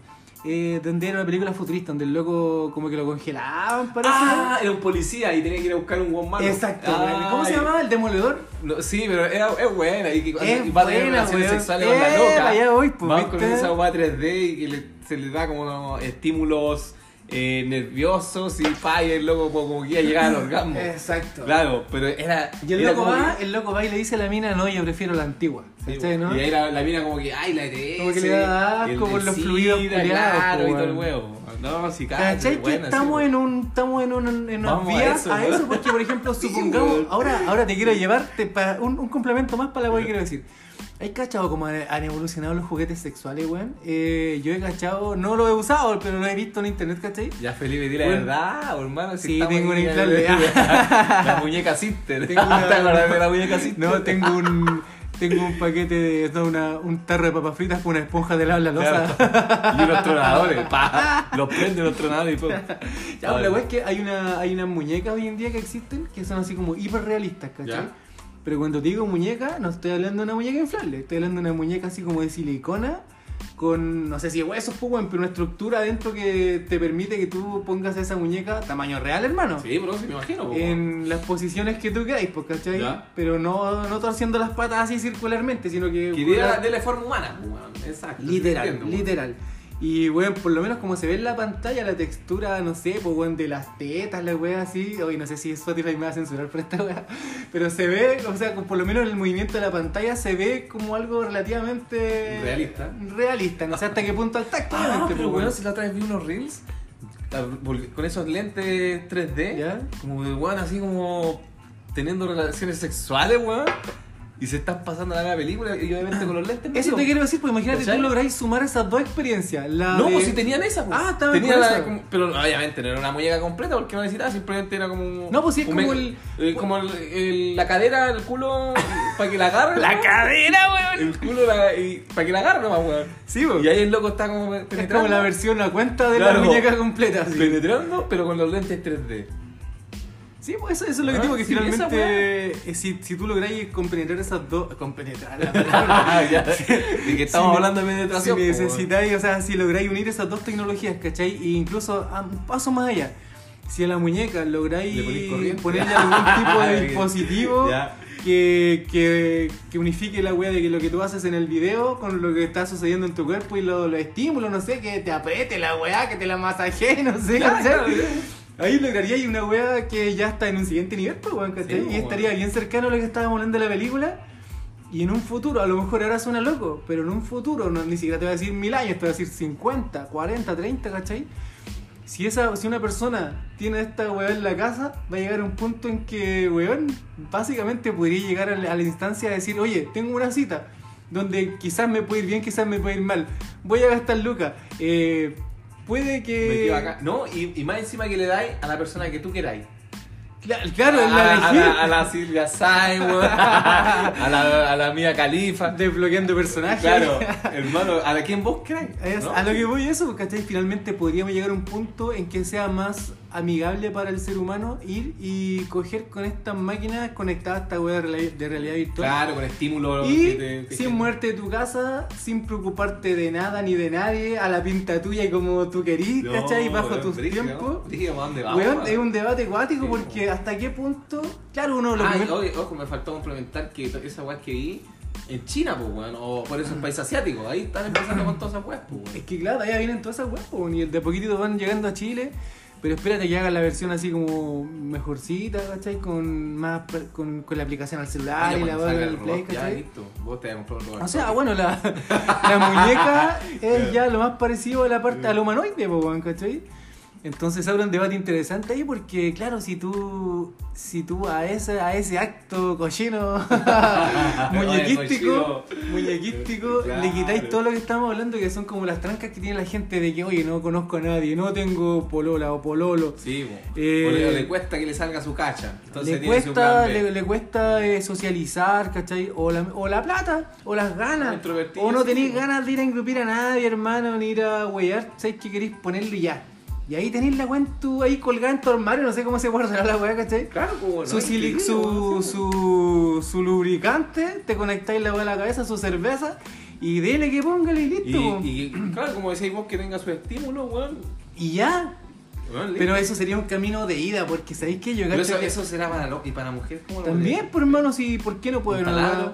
eh, donde era una película futurista, donde el loco como que lo congelaban, parece. Ah, era un policía y tenía que ir a buscar un buen malo. Exacto, Ah. ¿Cómo se llamaba? ¿El demoledor? No, sí, pero era, es buena. Y, que va a tener buena, relaciones weón. sexuales con la loca. allá voy, pues, va con esa weá 3D y que le- se le da como estímulos eh, nerviosos y pa, y el loco como que iba a llegar al orgasmo. Exacto. Claro, pero era. Y el era loco va, que- el loco va y le dice a la mina, no, yo prefiero la antigua. Sí, ¿Cachai, no? Y ahí la, la mina como que, ay, la ETS. Como que le da asco por los fluidos Claro, po, y todo el huevo. No, sí, cacho, ¿Cachai? Que sí, estamos en un estamos en, un, en unas a vías eso, a weón. eso, porque por ejemplo, supongamos, ahora, ahora te quiero llevarte para un, un complemento más para la que quiero decir. ¿Hay cachado cómo han evolucionado los juguetes sexuales, weón? Eh, yo he cachado, no lo he usado, pero lo he visto en internet, ¿cachai? Ya, Felipe, di la Bueno. verdad, hermano. si Sí, tengo un implante. La, la muñeca Sister. Tengo una- ¿Te de la muñeca Sister? No, tengo un tengo un paquete de no, una, un tarro de papas fritas con una esponja de en la losa. Claro. Y unos tronadores. Pa, los prende los tronadores y todo. Ya, la weá es que hay una, hay unas muñecas hoy en día que existen que son así como hiper realistas, ¿cachai? Ya. Pero cuando te digo muñeca, no estoy hablando de una muñeca inflable, estoy hablando de una muñeca así como de silicona, con, no sé si huesos, pues, pero una estructura adentro que te permite que tú pongas esa muñeca tamaño real, hermano. Sí, bro, sí me imagino. En las posiciones que tú queráis, pues, ¿cachai? Ya. Pero no, no torciendo las patas así circularmente, sino que... Que de la forma humana. Exacto. Literal, entiendo, literal. Y, weón, por lo menos como se ve en la pantalla, la textura, no sé, pues, weón, de las tetas, la weá así. Hoy no sé si Spotify me va a censurar por esta weá. Pero se ve, o sea, por lo menos el movimiento de la pantalla se ve como algo relativamente. Realista. Realista, no sé hasta qué punto al tacto, Ah, pero pues, weón, si la otra vez vi unos reels con esos lentes 3D, ¿Ya? como de weón así como teniendo relaciones sexuales, weón. Y se están pasando la nueva película y obviamente con los lentes. Eso te quiero decir, pues imagínate, ¿Cachai? tú lográis sumar esas dos experiencias. La No, de- pues si tenían esa, pues. Ah, estaban Tenía la- como- pero obviamente no era una muñeca completa porque no necesitaba, simplemente era como. No, pues sí, es como el- eh, como el- el- la cadera, el culo, para que la agarre. ¡La ¿no? cadera, weón! El culo la- y para que la agarre nomás, weón. Sí, pues. Y ahí el loco está como Es penetrando. como la versión a cuenta de Claro. la muñeca completa. así. Penetrando, pero con los lentes 3D. Sí, pues eso, eso es lo que Ah, digo, que sí, finalmente eh, si, si tú lográis compenetrar esas dos... Compenetrar la palabra. ¿De qué estamos Si hablando de ne- penetración? Si necesitáis, o sea, si lográis unir esas dos tecnologías, ¿cachai? E incluso a un paso más allá. Si a la muñeca lográis ponerle algún tipo de dispositivo Ya. que, que, que unifique la wea de que lo que tú haces en el video con lo que está sucediendo en tu cuerpo y los lo estímulos, no sé, que te apriete la weá, que te la masajee, no sé, Claro, claro. Ahí lograría una wea que ya está en un siguiente nivel, pues, weón, ¿cachai? Sí, y estaría bien cercano a lo que estábamos hablando de la película. Y en un futuro, a lo mejor ahora suena loco, pero en un futuro, no, ni siquiera te voy a decir mil años, te voy a decir 50, 40, 30, ¿cachai? Si, esa, si una persona tiene esta weá en la casa, va a llegar a un punto en que, weón, básicamente podría llegar a la, a la instancia de decir, oye, tengo una cita, donde quizás me puede ir bien, quizás me puede ir mal, voy a gastar lucas, eh, puede que... acá. No, y, y más encima que le dais a la persona que tú queráis. Cla- Claro, a, la a, la, a la Silvia weón. a la, a la Mia Califa. Desbloqueando personajes. Claro, hermano, a la quien vos. Es- ¿no? A lo que voy eso, porque ¿cachai? finalmente podríamos llegar a un punto en que sea más amigable para el ser humano ir y coger con estas máquinas conectadas a esta web de reali- de realidad virtual. Claro, con estímulo. Y que te- que sin te- muerte de tu casa, sin preocuparte de nada ni de nadie, a la pinta tuya y como tú querís, No, ¿cachai? Bajo weón, tus brígido, tiempos. brígido, ¿a dónde vamos, Weón, weón? es un debate cuático Sí, porque hasta qué punto, claro, uno lo Ah, primero- oye, ojo, me faltó complementar que esa weá que vi en China, pues, weón, o por esos países asiáticos, ahí están empezando con todas esas weas, pues, Es weón. que claro, allá vienen todas esas weas, po, y de poquitito van llegando a Chile, pero espérate que hagan la versión así como mejorcita, ¿cachai? Con más con, con la aplicación al celular Ah, y la cuando va salga en el el play, robot, ya, ¿cachai? listo. Vos te robot. O sea, bueno, la, la muñeca es ya lo más parecido a la parte al humanoide, ¿cachai? Entonces abre un debate interesante ahí porque, claro, si tú, si tú a ese, a ese acto cochino muñequístico, muñequístico, Claro. le quitáis todo lo que estamos hablando, que son como las trancas que tiene la gente de que, oye, no conozco a nadie, no tengo polola o pololo. Sí. Eh, o, le, cuesta que le salga su cacha. Entonces le cuesta, le, le cuesta eh, socializar, ¿cachai? O la, o la plata, o las ganas. O no sí, tenéis ganas de ir a engrupir a nadie, hermano, ni ir a huear, ¿sabes que queréis ponerlo y ya? Y ahí tenéis la weá en tu- ahí colgada en tu armario, no sé cómo se guardará la weá, ¿cachai? Claro, pues, su, sili- su, su, su lubricante, te conectáis la weá a la cabeza, su cerveza, y dele que póngale y listo. Y, y claro, como decís vos, que tenga su estímulo, weón. Y ya. Pero eso sería un camino de ida, porque ¿sabéis que yo Pero eso, que- eso será para lo, y para mujeres como lo También, por hermano, si, ¿por qué no puede haber?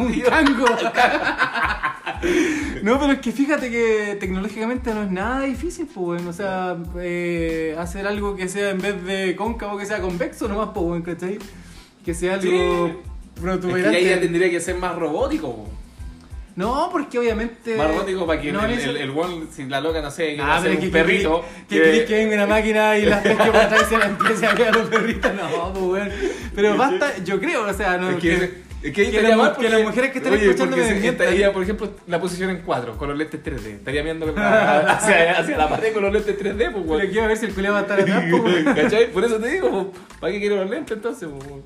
Un tango. no, pero es que fíjate que tecnológicamente no es nada difícil, pues, weón. O sea, eh, hacer algo que sea en vez de cóncavo, que sea convexo nomás, pues, weón, ¿cachai? Que sea algo Sí. Es que protuberante. ya, ya tendría que ser más robótico, po. No, porque obviamente. Más robótico para que no el, el, el weón, si la loca, no sé, que Ah, hacer pero un que, que, perrito. que, que, que venga una máquina y la pesque por atrás y se la empiece a ver a los perritos. No, pues, weón. Pero basta, yo creo, o sea, no. Es que, es que, que estaría la- mal que porque- las mujeres que están oye, escuchando me desmientan. estaría, por ejemplo, la posición en 4 con los lentes 3D. Estaría la- hacia, hacia la pared con los lentes 3D, pues, Pero weón. quiero ver si el culiao va a estar atrás, pues. ¿Cachai? Por eso te digo, pues, ¿para qué quiero los lentes entonces? pues?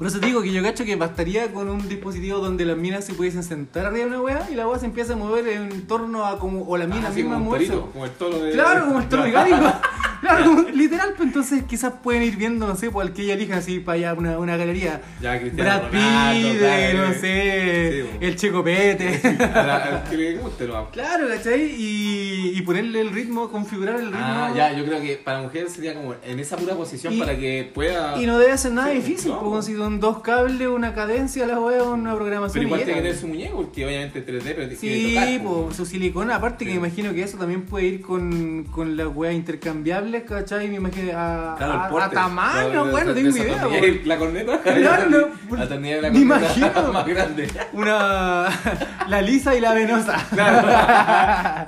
Por eso te digo que yo cacho que bastaría con un dispositivo donde las minas se pudiesen sentar arriba de una weá y la weá se empieza a mover en torno a como. o la mina Así misma como como el toro de... Claro, como el toro Ya. Claro, literal, pues entonces quizás pueden ir viendo, no sé, por el que ella elija así para allá, una, una galería. Ya, Cristiano Brad Pitt, claro, no sé, Sí, el Checo Pete. A la- al que le guste, no. claro, ¿cachai? Y, y ponerle el ritmo, configurar el ritmo. Ah, ya, yo creo que para mujer sería como en esa pura posición Y- para que pueda... Y no debe ser nada Sí, difícil, no. porque si son dos cables, una cadencia, la weá, una programación. Pero igual tiene que tener su muñeco, porque obviamente 3D, pero tiene que Sí, tocar, po. po, su silicona, aparte que Sí. me imagino que eso también puede ir con, con las weas Me imagino a, Claro, a, a tamaño, No, no, bueno, no, tengo idea, tornilla-. La corneta. Claro, no. La tornilla de la Me corneta imagino. más grande. Una. la lisa y la venosa.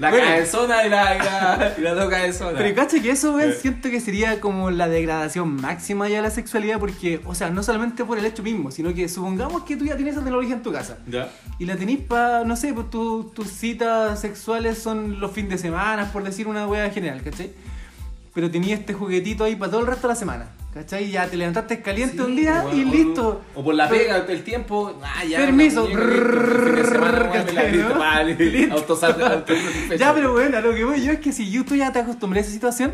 La Bueno. cabezona y la, y la, y la dos cabezonas. Pero cacha que eso, siento que sería como la degradación máxima ya de la sexualidad, porque, o sea, no solamente por el hecho mismo, sino que supongamos que tú ya tienes esa tecnología en tu casa. Ya. Y la tenís para, no sé, pues tu- tus citas sexuales son los fines de semana, por decir una wea general, ¿cachai? Pero tenías este juguetito ahí para todo el resto de la semana, ¿cachai? Ya te levantaste caliente Sí, un día o- y o- listo. O por la pega, el tiempo. Ah, ya. Permiso. Ya, pero bueno, a lo que voy yo es que si yo tú ya te acostumbré a esa situación,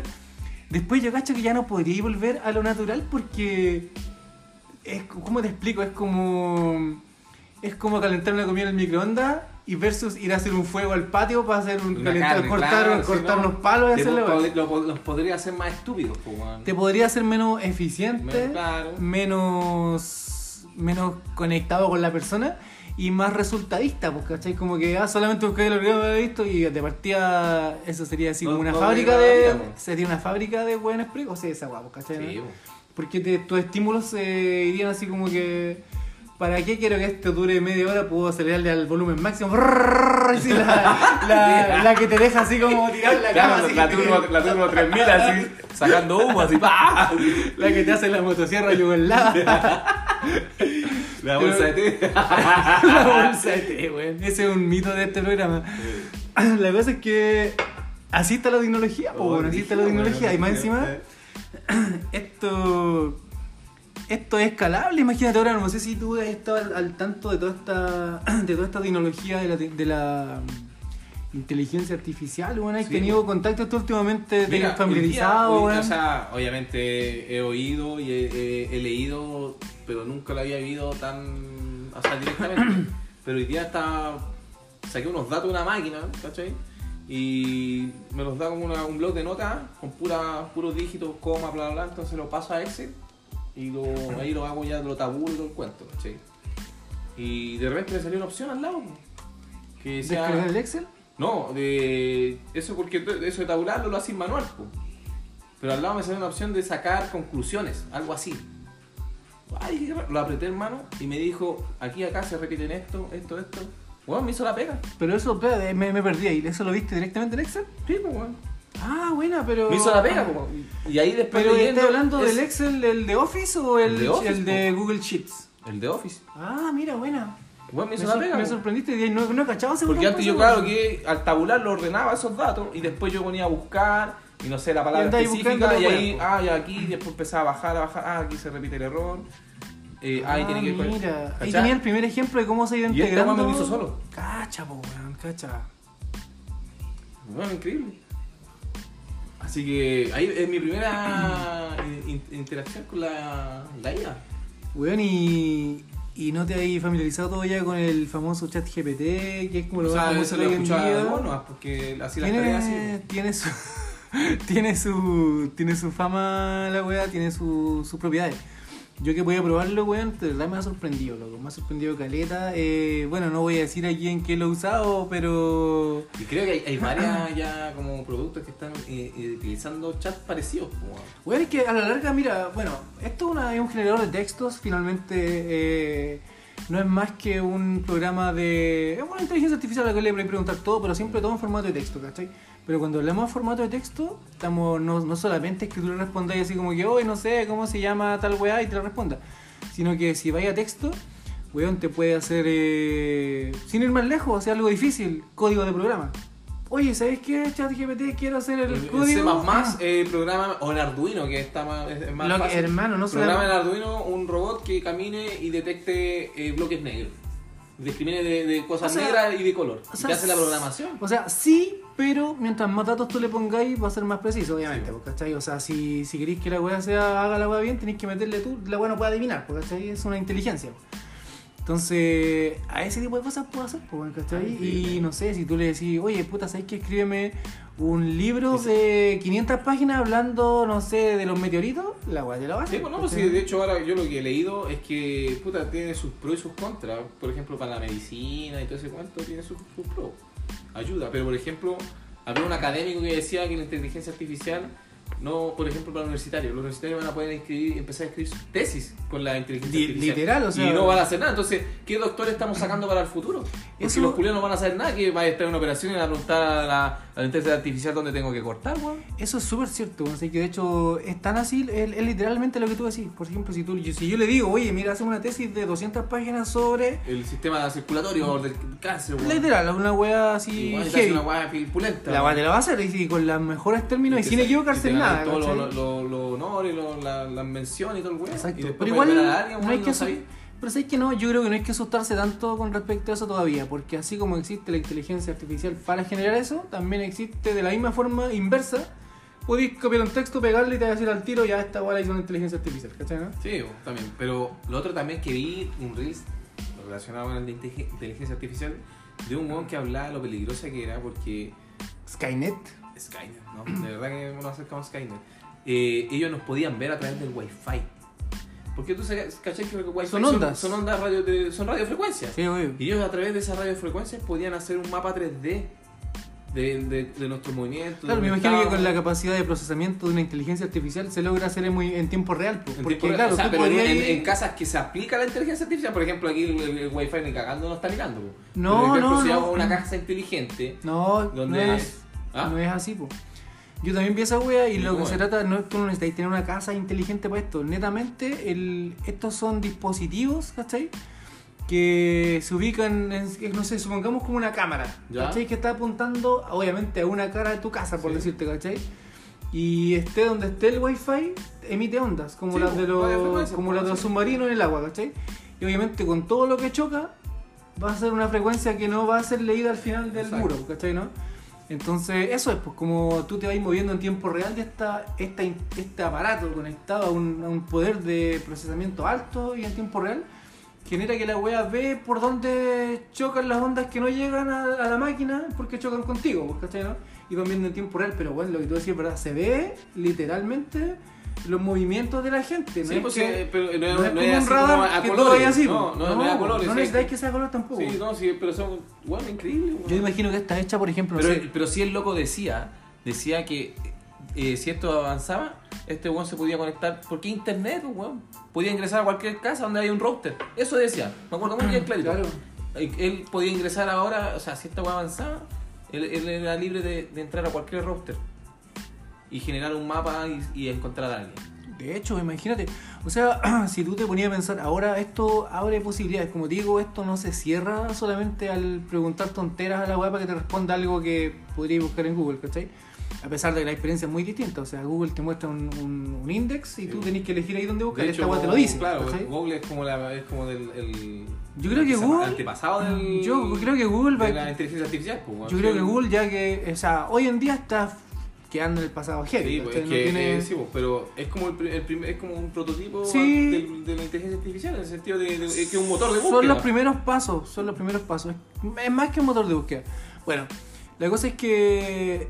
después yo cacho que ya no podría volver a lo natural porque es ¿cómo te explico? Es como es como calentar una comida en el microondas y versus ir a hacer un fuego al patio para hacer un calentar, cortar, claro, cortar unos palos y hacerle pod- lo Los podría hacer más estúpidos, weón. te podría hacer menos eficiente, Menos claro. menos menos conectado con la persona y más resultadista, pues, ¿cachai? Como que ah, solamente buscáis lo que había visto y de partida eso sería así como una no fábrica de pues. Sería una fábrica de buenos pre, o sea, esa guapo, ¿cachai? Sí, po. Porque te- tus estímulos se irían así como que. ¿Para qué quiero que esto dure media hora? Puedo acelerarle al volumen máximo. La, la, la que te deja así como tirar la cama. Así la turbo, la turbo 3000 así, sacando humo así, ¡pa! la que te hace la motosierra yugoslava. La bolsa de té. la bolsa de té, weón. Ese es un mito de este programa. La cosa es que así está la tecnología, po, weón, así está la tecnología. Y más encima, esto esto es escalable, imagínate ahora, no sé si tú has estado al, al tanto de toda esta de toda esta tecnología de la, te- de la mm, inteligencia artificial, bueno, ¿has Sí. tenido contacto tú últimamente? ¿Te has familiarizado, día- O sea, obviamente he oído y he, he- he leído, pero nunca lo había vivido tan. O sea, directamente. pero hoy día está. Saqué unos datos de una máquina, ¿cachai? Y me los da como una- un blog de notas con pura, puros dígitos, coma, bla, bla, bla. Entonces lo paso a Excel y lo, ahí lo hago ya, lo tabulo y el cuento, ¿cachai? Y de repente me salió una opción al lado. Que decía. ¿Descargar el Excel? No, de eso porque eso de tabularlo lo haces manual, po. pero al lado me salió una opción de sacar conclusiones, algo así. Ay, lo apreté hermano y me dijo, aquí acá se repiten esto, esto, esto. Bueno, me hizo la pega. Pero eso, me, me perdí ahí. ¿Eso lo viste directamente en Excel? Sí, pues, weón. Ah, buena, pero... Me hizo la pega, po. Y ahí después ¿Pero leyendo estás hablando es- del Excel, el de Office o el, El de Office, el de Google Sheets? El de Office. Ah, mira, buena. Bueno, me Me, hizo la pega. me sorprendiste, y no, no cachaba ese Porque antes yo, pues, claro, que al tabular lo ordenaba esos datos y después yo ponía a buscar y no sé la palabra específica y ahí, ah, ya aquí, después empezaba a bajar, a bajar, ah, aquí se repite el error. Eh, Ah, ahí tiene que mira. Ahí tenía el primer ejemplo de cómo se ha ido Y este integrando. me lo hizo solo. Cacha, po, weón, cacha. Bueno, increíble. Así que ahí es mi primera in- interacción con la, la IA. Weón, y, y no te has familiarizado todavía con el famoso chat GPT, que es como lo O más sea, famoso escuchaba mono, porque así las tareas tiene, así. tiene su tiene su tiene su fama la weá, tiene su- sus propiedades. Yo que voy a probarlo, weón, de verdad me ha sorprendido, loco. Me ha sorprendido caleta. Eh, bueno, no voy a decir aquí en qué lo he usado, pero. Y creo que hay, hay varias ya como productos que están eh, eh, utilizando chats parecidos. como- Bueno, es que a la larga, mira, bueno, esto es, una- es un generador de textos, finalmente eh, no es más que un programa de... Es una inteligencia artificial a la que le puedes preguntar todo, pero siempre todo en formato de texto, ¿cachai? Pero cuando hablamos de formato de texto, estamos no, no solamente es que tú le respondas así como que, hoy no sé cómo se llama tal weá y te lo responda, sino que si vaya a texto, weón, te puede hacer, eh, sin ir más lejos, hacer algo difícil, código de programa. Oye, ¿sabes qué? ChatGPT, quiero hacer el, En código. C++, eh, programa, o en Arduino, que está más, es, más Lo que- fácil. hermano, no Programa en Arduino un robot que camine y detecte eh, bloques negros. Discrimine de, de cosas O sea, negras y de color. o y sea, te hace la programación. O sea, sí, pero mientras más datos tú le pongáis va a ser más preciso, obviamente, Sí. pues, ¿cachai? O sea, si, si queréis que la weá sea, haga la weá bien, tenéis que meterle tú, la weá no puede adivinar, pues, ¿cachai? Es una inteligencia. pues. Entonces, a ese tipo de cosas puedo hacer, ¿cachai? Sí, Y no sé, si tú le decís, oye, puta, ¿sabes que escríbeme un libro de 500 páginas hablando, no sé, de los meteoritos? La weá te la va a Sí, hacer. no, pues sí, de hecho ahora yo lo que he leído es que puta tiene sus pros y sus contras. Por ejemplo, para la medicina y todo ese cuento tiene sus, sus pros. Ayuda, pero por ejemplo, había un académico que decía que la inteligencia artificial no, por ejemplo, para universitarios, los universitarios van a poder empezar a escribir sus tesis con la inteligencia Li- artificial. literal, o sea- Y no van a hacer nada. Entonces, ¿qué doctores estamos sacando para el futuro? Porque Eso- los culiados no van a hacer nada, que va a estar en una operación y van a preguntar a la, a la inteligencia artificial dónde tengo que cortar, weón. Eso es súper cierto, weón. así que de hecho es tan así, es, es literalmente lo que tú decís. Por ejemplo, si, tú, yo- si yo le digo, oye, mira, hacemos una tesis de 200 páginas sobre... El sistema circulatorio del cáncer, weón. Literal, una weá así Igual heavy. una weá. La weá te la va a hacer y con los mejores términos y, sin equivocarse ganas nada. Todos los lo, lo honores, lo- la, mención y todo el weón. Exacto. Y después Pero igual a alguien, no hay que pero sabes que no, yo creo que no hay que asustarse tanto con respecto a eso todavía, porque así como existe la inteligencia artificial para generar eso, también existe de la misma forma inversa. Podéis copiar un texto, pegarle y te va a decir al tiro, ya esta la hizo una inteligencia artificial, ¿cachai? No? Sí, también. Pero lo otro también que vi un Reels relacionado con la inte- inteligencia artificial de un weón que hablaba de lo peligrosa que era porque Skynet. Skynet, ¿no? De verdad que nos acercamos a Skynet. Eh, ellos nos podían ver a través del Wi-Fi. Porque tú sabes, ¿cachai? Que Wi-Fi Son ondas. Son, ondas radio de- son radiofrecuencias. Sí, obvio. Y ellos a través de esas radiofrecuencias podían hacer un mapa 3D de, de, de nuestros movimientos. Claro, me imagino que con la capacidad de procesamiento de una inteligencia artificial se logra hacer en, muy, en tiempo real. pues, En porque tiempo real. claro, o sea, tú pero en, ir- en casas que se aplica la inteligencia artificial, por ejemplo, aquí el, el, el Wi-Fi ni cagando no está mirando. po. No, no, no. una casa inteligente, No, donde- no es, ¿Ah? no es así, po. Yo también vi esa wea y ¿Y lo que se es? trata no es que uno necesitáis tener una casa inteligente para esto. Netamente, el, estos son dispositivos, ¿cachai? Que se ubican, en, no sé, supongamos como una cámara, Ya. ¿cachai? Que está apuntando, obviamente, a una cara de tu casa, por Sí. decirte, ¿cachai? Y esté donde esté el wifi, emite ondas, como Sí, las de los, como las de los submarinos en el agua, ¿cachai? Y obviamente con todo lo que choca, va a ser una frecuencia que no va a ser leída al final del Exacto. muro, ¿cachai? ¿no? Entonces, eso es, pues como tú te vas moviendo en tiempo real de esta, esta, este aparato conectado a un, a un poder de procesamiento alto y en tiempo real, genera que la wea ve por dónde chocan las ondas que no llegan a, a la máquina porque chocan contigo, pues, ¿cachai? ¿no? Y van viendo en tiempo real, pero bueno, lo que tú decías, ¿verdad? Se ve literalmente los movimientos de la gente, ¿no? Sí, es pues, que- sí, pero no, no es, es no como es un así como radar a que colores. así, no, pues. no, no, es a colores. no sí. necesitáis que sea color tampoco. Sí, no, sí, pero son, bueno, increíbles. Yo imagino que está hecha, por ejemplo, no Pero, sé, pero si el loco decía, decía que eh, si esto avanzaba, este weón se podía conectar. ¿Por qué internet, weón? Podía ingresar a cualquier casa donde hay un router. Eso decía. Me acuerdo muy bien clarito. Claro. Él, podía ingresar ahora, o sea, si esta weá avanzaba, él, él era libre de, de entrar a cualquier router y generar un mapa y, y encontrar a alguien. De hecho, imagínate, o sea, si tú te ponías a pensar, ahora esto abre posibilidades, como te digo, esto no se cierra solamente al preguntar tonteras a la web para que te responda algo que podrías buscar en Google, ¿cachai? A pesar de que la experiencia es muy distinta, o sea, Google te muestra un, un, un index y Sí. tú tenés que elegir ahí dónde buscar, De esta hecho, web te lo dice, Claro, ¿cachai? Google es como, la, es como del, el, Yo creo que Google- antepasado del, Yo creo que Google va de la inteligencia artificial. pues. Yo creo que Google ya que, o sea, hoy en día está quedando en el pasado heavy, Sí, pues, es No que, tiene- eh, sí, pues, pero es como, el, el primer- es como un prototipo Sí. del- de, la inteligencia artificial, en el sentido de, de- es que es un motor de búsqueda. Son los primeros pasos, son los primeros pasos. Es más que un motor de búsqueda. Bueno, la cosa es que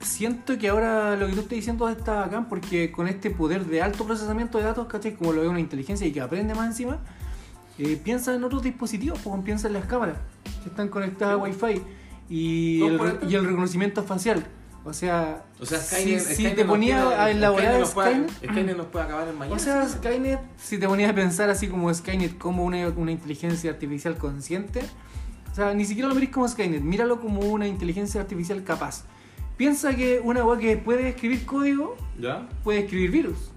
siento que ahora lo que tú estás diciendo está bacán porque con este poder de alto procesamiento de datos, ¿cachai? Como lo ve una inteligencia y que aprende más encima, eh, piensa en otros dispositivos, pues piensa en las cámaras que están conectadas a Wi-Fi y el, y el reconocimiento facial. O sea, O sea, si, Skynet, si Skynet te nos ponía puede- a elaborar puede- Skynet, Skynet nos puede acabar en mañana. o sea, Skynet, si te ponías a pensar así como Skynet, como una, una inteligencia artificial consciente, o sea, ni siquiera lo mirís como Skynet, míralo como una inteligencia artificial capaz. Piensa que una web que puede escribir código, ¿Ya? puede escribir virus.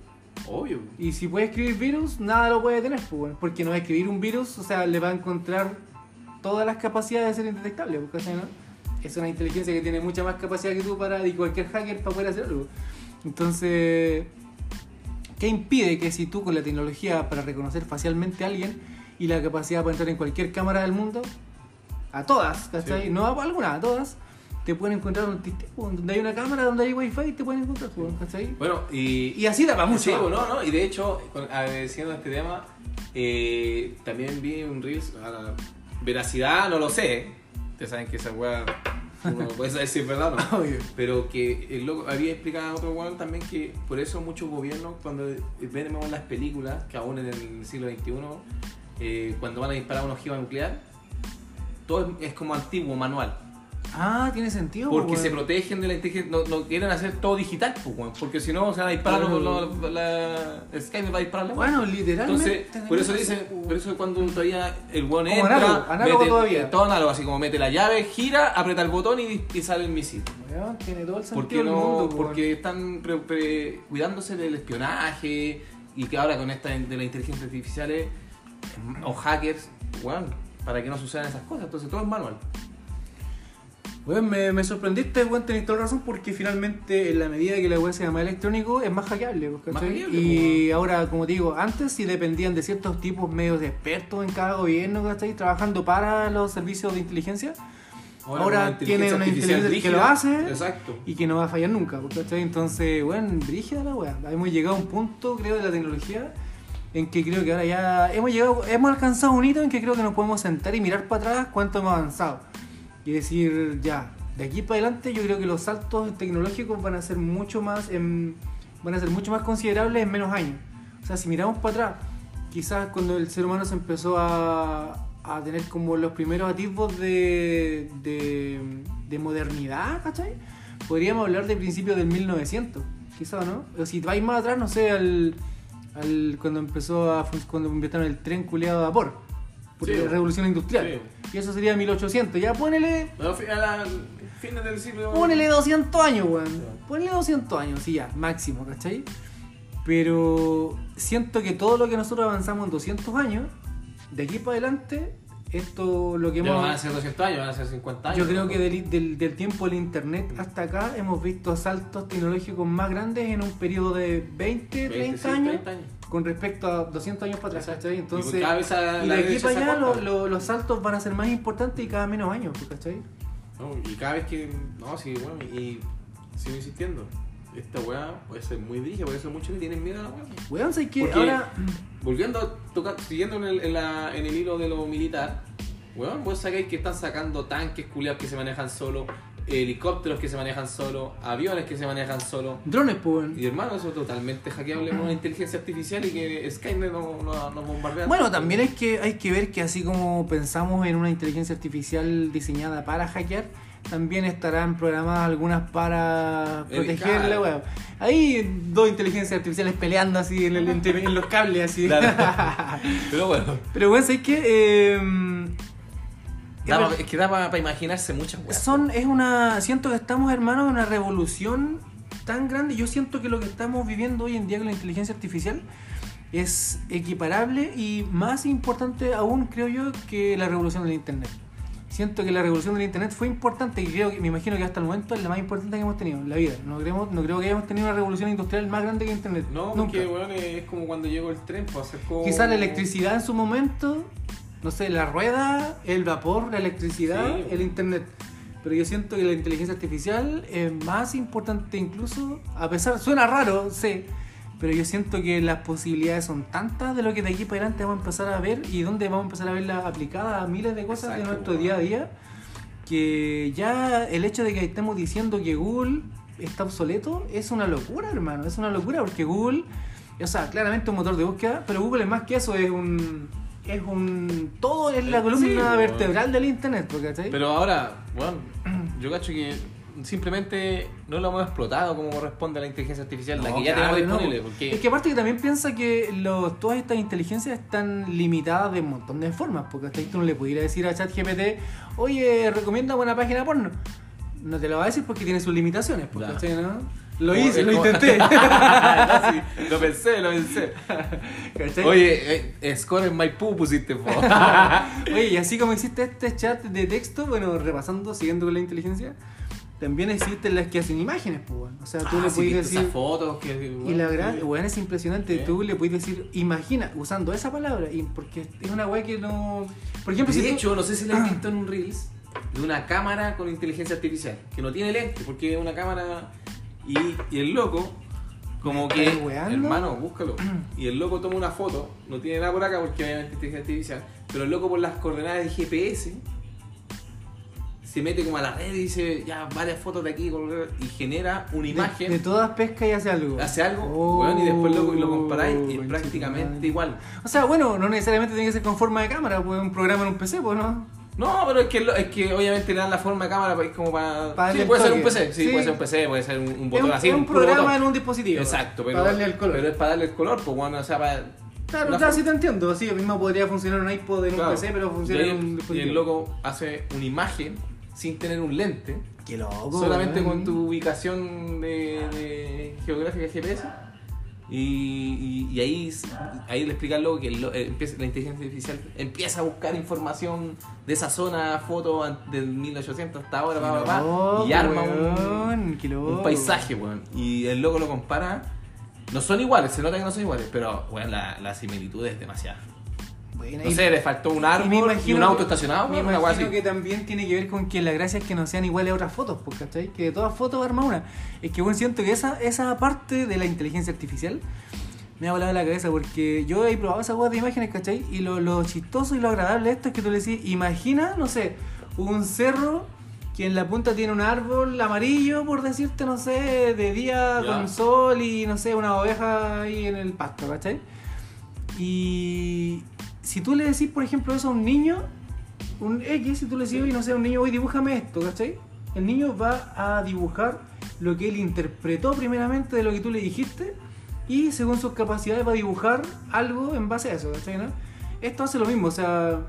Obvio. Y si puede escribir virus, nada lo puede tener, pues, porque no va a escribir un virus, o sea, le va a encontrar todas las capacidades de ser indetectable, pues, ¿cachai, no? Es una inteligencia que tiene mucha más capacidad que tú para y cualquier hacker para poder hacer algo. Entonces, ¿qué impide que si tú con la tecnología para reconocer facialmente a alguien y la capacidad para entrar en cualquier cámara del mundo, a todas, ¿cachai? Sí. No a alguna, a todas, te pueden encontrar donde, donde hay una cámara, donde hay wifi, te pueden encontrar, pues, ¿cachai? Bueno, y, Y así da para mucho. Sí, más. bueno, ¿no? Y de hecho, agradeciendo este tema, eh, también vi un Reels, a la veracidad no lo sé, ustedes saben que esa weá, uno no puede saber si es verdad o no, pero que el loco había explicado a otro weón también que por eso muchos gobiernos cuando vemos las películas, que aún en el siglo XXI, eh, cuando van a disparar una ojiva nuclear, todo es, es como antiguo, manual. Ah, tiene sentido. Porque pues, se weón. protegen de la inteligencia, no, no quieren hacer todo digital, pues, weón, porque si no, se van a disparar, lo- lo- la, Skynet va a disparar la. Bueno, literalmente. Entonces, por eso dicen, por eso cuando todavía el weón Como entra, análogo, análogo mete- todavía. todo análogo, así como mete la llave, gira, aprieta el botón y, y sale el misil. Weón, tiene todo el sentido ¿Por qué del no? mundo, weón. porque están pre- pre- cuidándose del espionaje y que ahora con esta de la inteligencia artificial es- o hackers, weón, para que no sucedan esas cosas. Entonces todo es manual. Weón, me, me sorprendiste, weón, tenés toda la razón, porque finalmente en la medida que la weá sea más electrónico es más hackeable, Más hackeable, Y ahora, como te digo, antes sí dependían de ciertos tipos medios de expertos en cada gobierno, ¿cachai? Trabajando para los servicios de inteligencia Ahora la tiene una inteligencia que lo hace. Exacto. y que no va a fallar nunca, pues, ¿cachai? Entonces, weón, brígida la weá. Hemos llegado a un punto, creo, de la tecnología en que creo que ahora ya hemos llegado, hemos alcanzado un hito en que creo que nos podemos sentar y mirar para atrás cuánto hemos avanzado. Y decir, ya, de aquí para adelante yo creo que los saltos tecnológicos van a ser mucho más en- van a ser mucho más considerables en menos años. O sea, si miramos para atrás, quizás cuando el ser humano se empezó a, a tener como los primeros atisbos de, de, de modernidad, ¿cachai? Podríamos hablar de principios del 1900, quizás, ¿no? O si vais más atrás, no sé, al, al cuando empezó a cuando inventaron el tren culeado a vapor, por Sí. la revolución industrial. Y eso sería 1800. Ya ponele a la fines del siglo. Ponele 200 años, weón. Ponele 200 años, sí, ya, máximo, ¿cachai? Pero siento que todo lo que nosotros avanzamos en 200 años, de aquí para adelante, esto lo que Ya no hemos... van a ser 200 años, van a ser 50 años. Yo creo ¿no? que del, del- del tiempo del internet hasta acá hemos visto saltos tecnológicos más grandes en un periodo de 20, 30 20, sí, años 30 años. Con respecto a 200 años para atrás. ¿cachai? Y Entonces, vez a- y la de aquí para allá lo- lo- los saltos van a ser más importantes y cada menos años, pues, ¿cachai? No, y cada vez que. No, sí, bueno, y sigo insistiendo. Esta weá puede ser muy brígida, por eso muchos le tienen miedo a la weá. Weón, sé que ahora... Volviendo a tocar, siguiendo en el, en la- en el hilo de lo militar, weón, vos sabéis que están sacando tanques culiados que se manejan solo, helicópteros que se manejan solo, aviones que se manejan solo. Drones, pues. Y hermano, eso es totalmente hackeable con una inteligencia artificial y que Skynet no, no, no bombardea. Bueno, también hay que, hay que ver que así como pensamos en una inteligencia artificial diseñada para hackear, también estarán programadas algunas para protegerla, claro. weón. Hay dos inteligencias artificiales peleando así en, el- en los cables, así. Claro. Pero bueno, Pero bueno, ¿sabes qué? Eh, da es pa- que da para imaginarse muchas weas. son, es una, siento que estamos hermanos en una revolución tan grande. Yo siento que lo que estamos viviendo hoy en día con la inteligencia artificial es equiparable y más importante aún, creo yo, que la revolución del internet. Siento que la revolución del internet fue importante y creo que, me imagino que hasta el momento es la más importante que hemos tenido en la vida. No, creemos, no creo que hayamos tenido una revolución industrial más grande que internet. No, nunca. porque weón, es como cuando llegó el tren, pues hacer como. Quizás la electricidad en su momento, no sé, la rueda, el vapor, la electricidad, Sí. el internet. Pero yo siento que la inteligencia artificial es más importante incluso, a pesar, suena raro, sé, pero yo siento que las posibilidades son tantas de lo que de aquí para adelante vamos a empezar a ver y donde vamos a empezar a verla aplicada a miles de cosas de Exacto, nuestro weón. día a día, que ya el hecho de que estemos diciendo que Google está obsoleto es una locura, hermano, es una locura porque Google, o sea, claramente un motor de búsqueda, pero Google es más que eso, es un... Es un. Todo es la Eh, columna sí, vertebral del internet, ¿cachai? Pero ahora, bueno, yo cacho que simplemente no lo hemos explotado como corresponde a la inteligencia artificial, la No, que ya claro, tenemos no. disponible. Porque Es que aparte que también piensa que los, todas estas inteligencias están limitadas de un montón de formas, porque hasta ahí tú no le pudieras decir a ChatGPT, oye, recomienda una página porno. No te lo va a decir porque tiene sus limitaciones, porque. ¿cachai, no? Lo hice, lo intenté. No, sí, lo pensé, lo pensé. ¿Cachai? Oye, eh, score en Maipú pusiste, po. Oye, y así como existe este chat de texto, bueno, repasando, siguiendo con la inteligencia, también existen las que hacen imágenes, pues, bueno. O sea, tú Ah, le sí, puedes decir... esas fotos que Y la bueno, gran, sí. weón, es impresionante. Tú le puedes decir, imagina, usando esa palabra, y porque es una weá que no. Por ejemplo, de si tú- hecho, no sé si lo has visto en un Reels de una cámara con inteligencia artificial, que no tiene lente, porque es una cámara y, y el loco, como ¿Me que, hermano, búscalo. Y el loco toma una foto, no tiene nada por acá porque obviamente es inteligencia artificial, pero el loco por las coordenadas de GPS se mete como a la red y dice, ya, varias fotos de aquí, y genera una imagen. de todas pesca y hace algo. Hace algo, Oh, weón, y después lo, lo comparáis y es prácticamente igual. O sea, bueno, no necesariamente tiene que ser con forma de cámara, pues un programa en un PC, pues, ¿no? No, pero es que, es que obviamente le dan la forma de cámara pues, como para... Para sí, puede ser un. PC, sí, Sí. puede ser un PC, puede ser un, un Es botón un, así, es un programa botón. en un dispositivo. Exacto, pero, Para darle el color. pero es para darle el color, pues bueno, o sea, para... claro, una claro, forma. sí te entiendo. Sí, lo mismo podría funcionar un iPod en Claro. un PC, pero y, funciona ahí en un el, y dispositivo. el loco hace una imagen sin tener un lente, Qué loco. solamente con tu ubicación de, de geográfica GPS. Y, y- y ahí, ahí le explica al loco que el eh, empieza- la inteligencia artificial empieza a buscar información de esa zona, fotos del 1800 hasta ahora, y arma un, weón, paisaje, weón. Y el loco lo compara. No son iguales, se nota que no son iguales, pero weón, la, la similitud es demasiada. Buena, No y- sé, le faltó un Y me árbol y, imagino un auto que- estacionado, Me imagino así. que también tiene que ver con que la gracia es que no sean iguales a otras fotos, ¿cachai? Que de todas fotos arma una. Es que bueno, siento que esa, esa parte de la inteligencia artificial me ha volado la cabeza porque yo he probado esa web de imágenes, ¿cachai? Y lo, lo chistoso y lo agradable de esto es que tú le decís, imagina, no sé, un cerro que en la punta tiene un árbol amarillo, por decirte, no sé, de día con sol y no sé, una oveja ahí en el pasto, ¿cachai? Y si tú le decís, por ejemplo, eso a un niño, un X, si tú le decís, "Oye, no sé, a un niño, hoy dibújame esto, ¿cachai? El niño va a dibujar lo que él interpretó primeramente de lo que tú le dijiste y según sus capacidades va a dibujar algo en base a eso, ¿cachai? no? Esto hace lo mismo, o sea,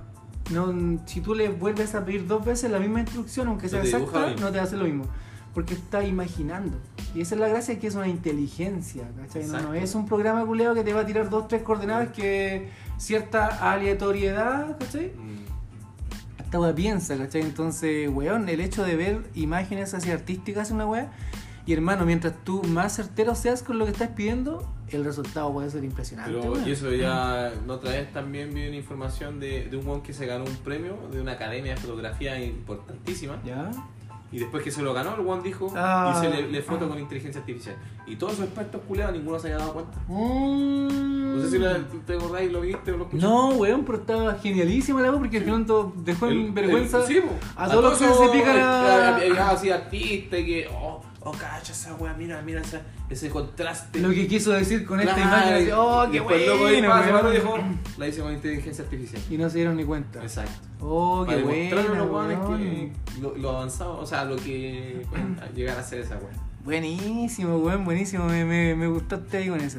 no, si tú le vuelves a pedir dos veces la misma instrucción, aunque sea exacta, no te hace lo mismo. Porque está imaginando. Y esa es la gracia que es una inteligencia, ¿cachai? No, no es un programa culeado que te va a tirar dos, tres coordenadas que cierta aleatoriedad, ¿cachai? Mm. esta weá piensa, ¿cachai? Entonces, weón, el hecho de ver imágenes así artísticas en una weá, y hermano, mientras tú más certero seas con lo que estás pidiendo, el resultado puede ser impresionante. Pero y eso ya, la otra vez también vi una información de, de un weón que se ganó un premio de una academia de fotografía importantísima. ¿Ya? Y después que se lo ganó, el weón dijo, Ah. hice le, le foto con inteligencia artificial. Y todos esos expertos culeados, ninguno se había dado cuenta. Mm. No sé si lo, te acordáis, lo viste o lo escuchaste. No, weón, pero estaba genialísima la weá porque al final dejó en vergüenza el- sí, po. a todos los que se pican eh, a... eh, eh, así artista y que, oh, oh, cacha esa wea, mira, mira esa- ese contraste. lo que quiso decir con esta Claro, imagen. así, oh, qué después bueno, dijo, la hice con inteligencia artificial. Y no se dieron ni cuenta. Exacto. Oh, Para qué demostrar a bueno. los weones que lo, lo avanzado, o sea, lo que pueden llegar a hacer esa wea. Buenísimo, weón, buenísimo. Me, me, me gustaste ahí con eso.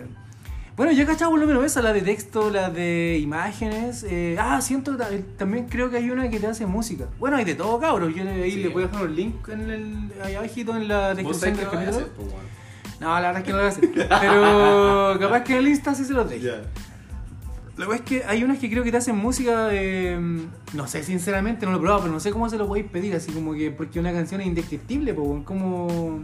Bueno, yo he cachado por lo menos esa, la de texto, la de imágenes. eh, ah, siento ta- también creo que hay una que te hace música. Bueno, hay de todo, cabros. Yo le- ahí Sí. le voy a dejar un link en el, ahí abajito en la ¿Vos descripción del no capítulo. Pues, weón. No, la verdad es que no lo voy a hacer. Pero capaz que en el Insta sí se los dejo. Ya. Lo que es que hay unas que creo que te hacen música, eh, no sé, sinceramente, no lo he probado, pero no sé cómo se lo podéis pedir, así como que, porque una canción es indescriptible, pues, como...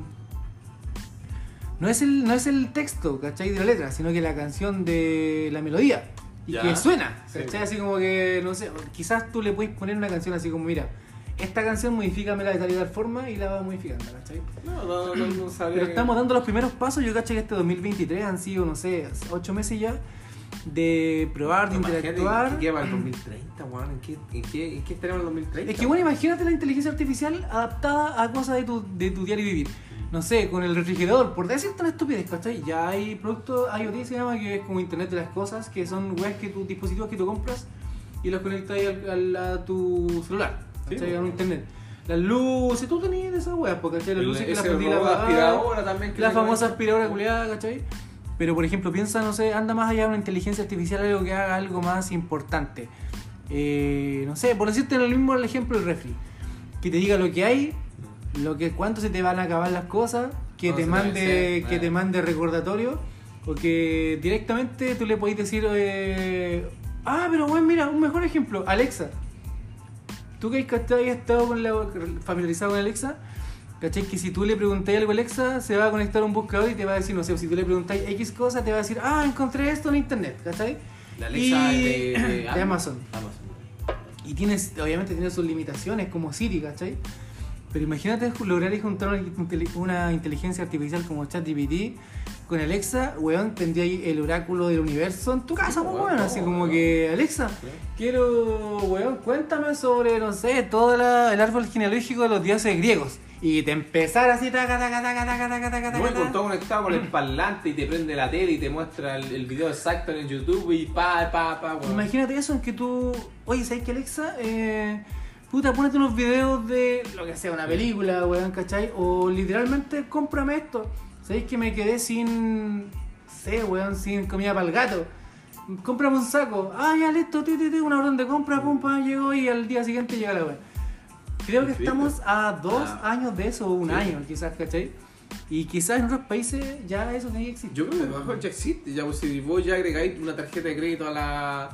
No es, el, no es el texto, ¿cachai? De la letra, sino que la canción de la melodía. Y Ya. que suena, Sí. ¿cachai? Así como que, no sé, quizás tú le puedes poner una canción así como, mira, esta canción modifícamela de tal y tal forma y la vas modificando, ¿cachai? No, no, no, no sabría Pero que- estamos dando los primeros pasos. Yo caché que este 2023 han sido, no sé, ocho meses ya de probar, de interactuar. ¿Qué lleva el 2030, weón? ¿En qué, en qué, en qué estaremos en el 2030? Es que bueno, imagínate la inteligencia artificial adaptada a cosas de tu, de tu diario vivir. No sé, con el refrigerador, por decirte una estupidez, ¿cachai? Ya hay productos IoT se llama que es como Internet de las cosas, que son webs que tus dispositivos que tú compras y los conectas ahí al, al- a tu celular, Sí, ¿cachai? a un internet. Las luces, tú tenías esas weas, porque ¿cachai? Las luces que las prendí la aspiradora también. que La famosa aspiradora culiada, ¿cachai? Pero por ejemplo, piensa, no sé, anda más allá de una inteligencia artificial, algo que haga algo más importante. Eh, no sé, por decirte lo mismo el ejemplo del refri. Que te diga lo que hay, lo que cuánto se te van a acabar las cosas, que No, te mande, que eh. te mande recordatorio, o que directamente tú le podés decir, eh, ah, pero bueno, mira, un mejor ejemplo, Alexa. Tú que has estado con la, familiarizado con Alexa, ¿cachai? Que si tú le preguntáis algo a Alexa, se va a conectar a un buscador y te va a decir, no sé, si tú le preguntáis X cosa, te va a decir, ah, encontré esto en internet, ¿cachai? La Alexa Y- de, de, de Amazon. Amazon. Y tienes, obviamente tiene sus limitaciones como Siri, ¿cachai? Pero imagínate lograr juntar una, inteli- una inteligencia artificial como ChatGPT con Alexa, weón, tendría ahí el oráculo del universo en tu casa, pues, weón, weón. no, Así como weón. que, Alexa, quiero, weón, cuéntame sobre, no sé, todo la- el árbol genealógico de los dioses griegos. Y te empezar así, taca, taca, taca, taca, taca, taca, taca, con todo conectado con el parlante y te prende la tele y te muestra el, el video exacto en el YouTube y pa, pa, pa, weón. Imagínate eso en que tú, oye, ¿sabes qué, Alexa? Eh, puta, ponete unos videos de lo que sea, una película, weón, ¿cachai? O literalmente, cómprame esto. ¿Sabéis que me quedé sin, sé, weón, sin comida para el gato? Cómprame un saco. Ah, ya listo, ti, ti, ti, una orden de compra, pum, pam, llegó y al día siguiente llega la weón. Creo que estamos a dos Ah. años de eso, un Sí. año quizás, ¿cachai? Y quizás en otros países ya eso tenía que existir. Yo creo que debajo ya existe, ya pues, si vos ya agregáis una tarjeta de crédito a la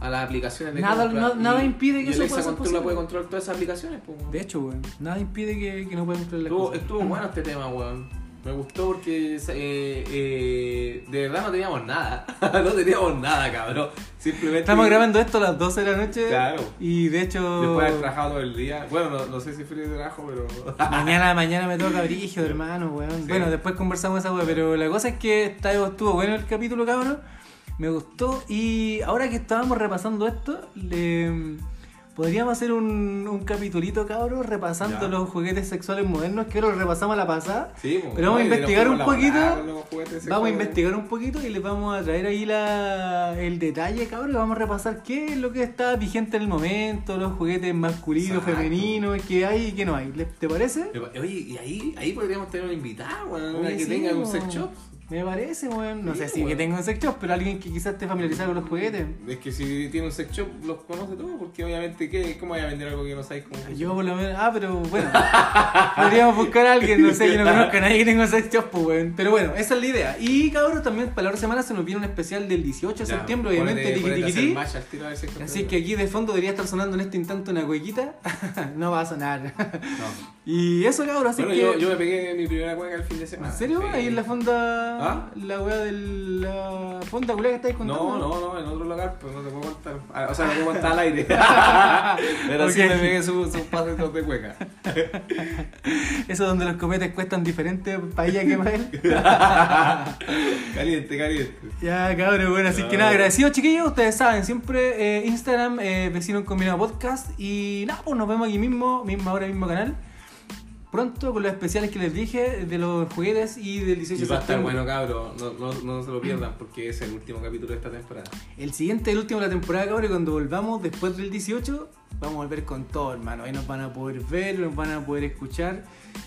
a las aplicaciones de Nada- compra na- nada impide que y eso pueda ser posible. puede controlar todas esas aplicaciones, pues. De hecho, weón, nada impide que, que no puedan entrar las Estuvo, cosas. estuvo bueno este tema, weón. Me gustó porque eh, eh, de verdad no teníamos nada. no teníamos nada, cabrón. Simplemente. Estamos grabando esto a las 12 de la noche. Claro. Y de hecho. Después de haber trabajado todo el día. Bueno, no, no sé si fue de trabajo, pero. Mañana, mañana me toca brígido, hermano, weón. Sí. Bueno, después conversamos esa weón, pero la cosa es que está- estuvo bueno el capítulo, cabrón. Me gustó. Y ahora que estábamos repasando esto, le- Podríamos hacer un, un capitulito, cabros, repasando Ya. los juguetes sexuales modernos, que ahora los repasamos a la pasada. Sí, pues, Pero vamos a no, investigar un poquito. Vamos a investigar un poquito y les vamos a traer ahí la, el detalle, cabrón. y Vamos a repasar qué es lo que está vigente en el momento, los juguetes masculinos, Exacto. femeninos, qué hay y qué no hay. ¿Les- ¿Te parece? Oye, y ahí, ahí podríamos tener una invitada, weón, una que sí, tenga un sex shop. Me parece, weón. No Sí, sé si weón. que tenga un sex shop, pero alguien que quizás esté familiarizado con los juguetes. Es que si tiene un sex shop, los conoce todos, porque obviamente, ¿qué? ¿cómo voy a vender algo que no sabéis cómo? Yo por lo menos. Ah, pero bueno. Podríamos buscar a alguien, no sé, que no conozca a nadie que tenga un sex shop, pues, weón. Pero bueno, esa es la idea. Y cabrón, también para la otra semana se nos viene un especial del 18 de Ya, septiembre, obviamente, ponete- tiqui, ponete a tiqui, hacer tiqui. match al tiro a ver si encuentras Así que aquí de fondo debería estar sonando en este instante una cuequita. no va a sonar. No. Y eso, cabrón, así Bueno, que. yo, yo me pegué mi primera cueca el fin de semana. ¿En serio? Sí. Ahí en la fonda. ¿Ah? La weá de la fonda culé que estáis contando. No, no, no, en otro lugar, pues no te puedo contar. Ah, O sea, no puedo contar al aire. Pero sí Ok. me pegué sus su pasitos de cueca. Eso donde los cometes cuestan diferente para ella que para él. caliente, caliente. Ya, cabrón, bueno, así que nada, agradecidos chiquillos, ustedes saben, siempre eh, Instagram, eh, Vecino en Combinado Podcast y nada, pues nos vemos aquí mismo, misma hora, mismo canal. Pronto con los especiales que les dije de los juguetes y del 18 Y de va a estar bueno, cabro. No, no, no se lo pierdan porque es el último capítulo de esta temporada. El siguiente, el último de la temporada, cabrón, y cuando volvamos después del 18, vamos a volver con todo, hermano. Ahí nos van a poder ver, nos van a poder escuchar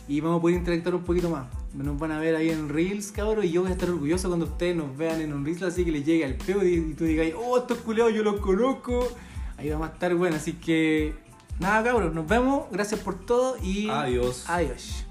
y vamos a poder interactuar un poquito más. Nos van a ver ahí en Reels, cabrón, y yo voy a estar orgulloso cuando ustedes nos vean en un Reels, así que les llegue al peo y, y tú digas, oh, estos culeados yo los conozco. Ahí vamos a estar bueno, así que nada, cabrón, nos vemos, gracias por todo y Adiós. Adiós.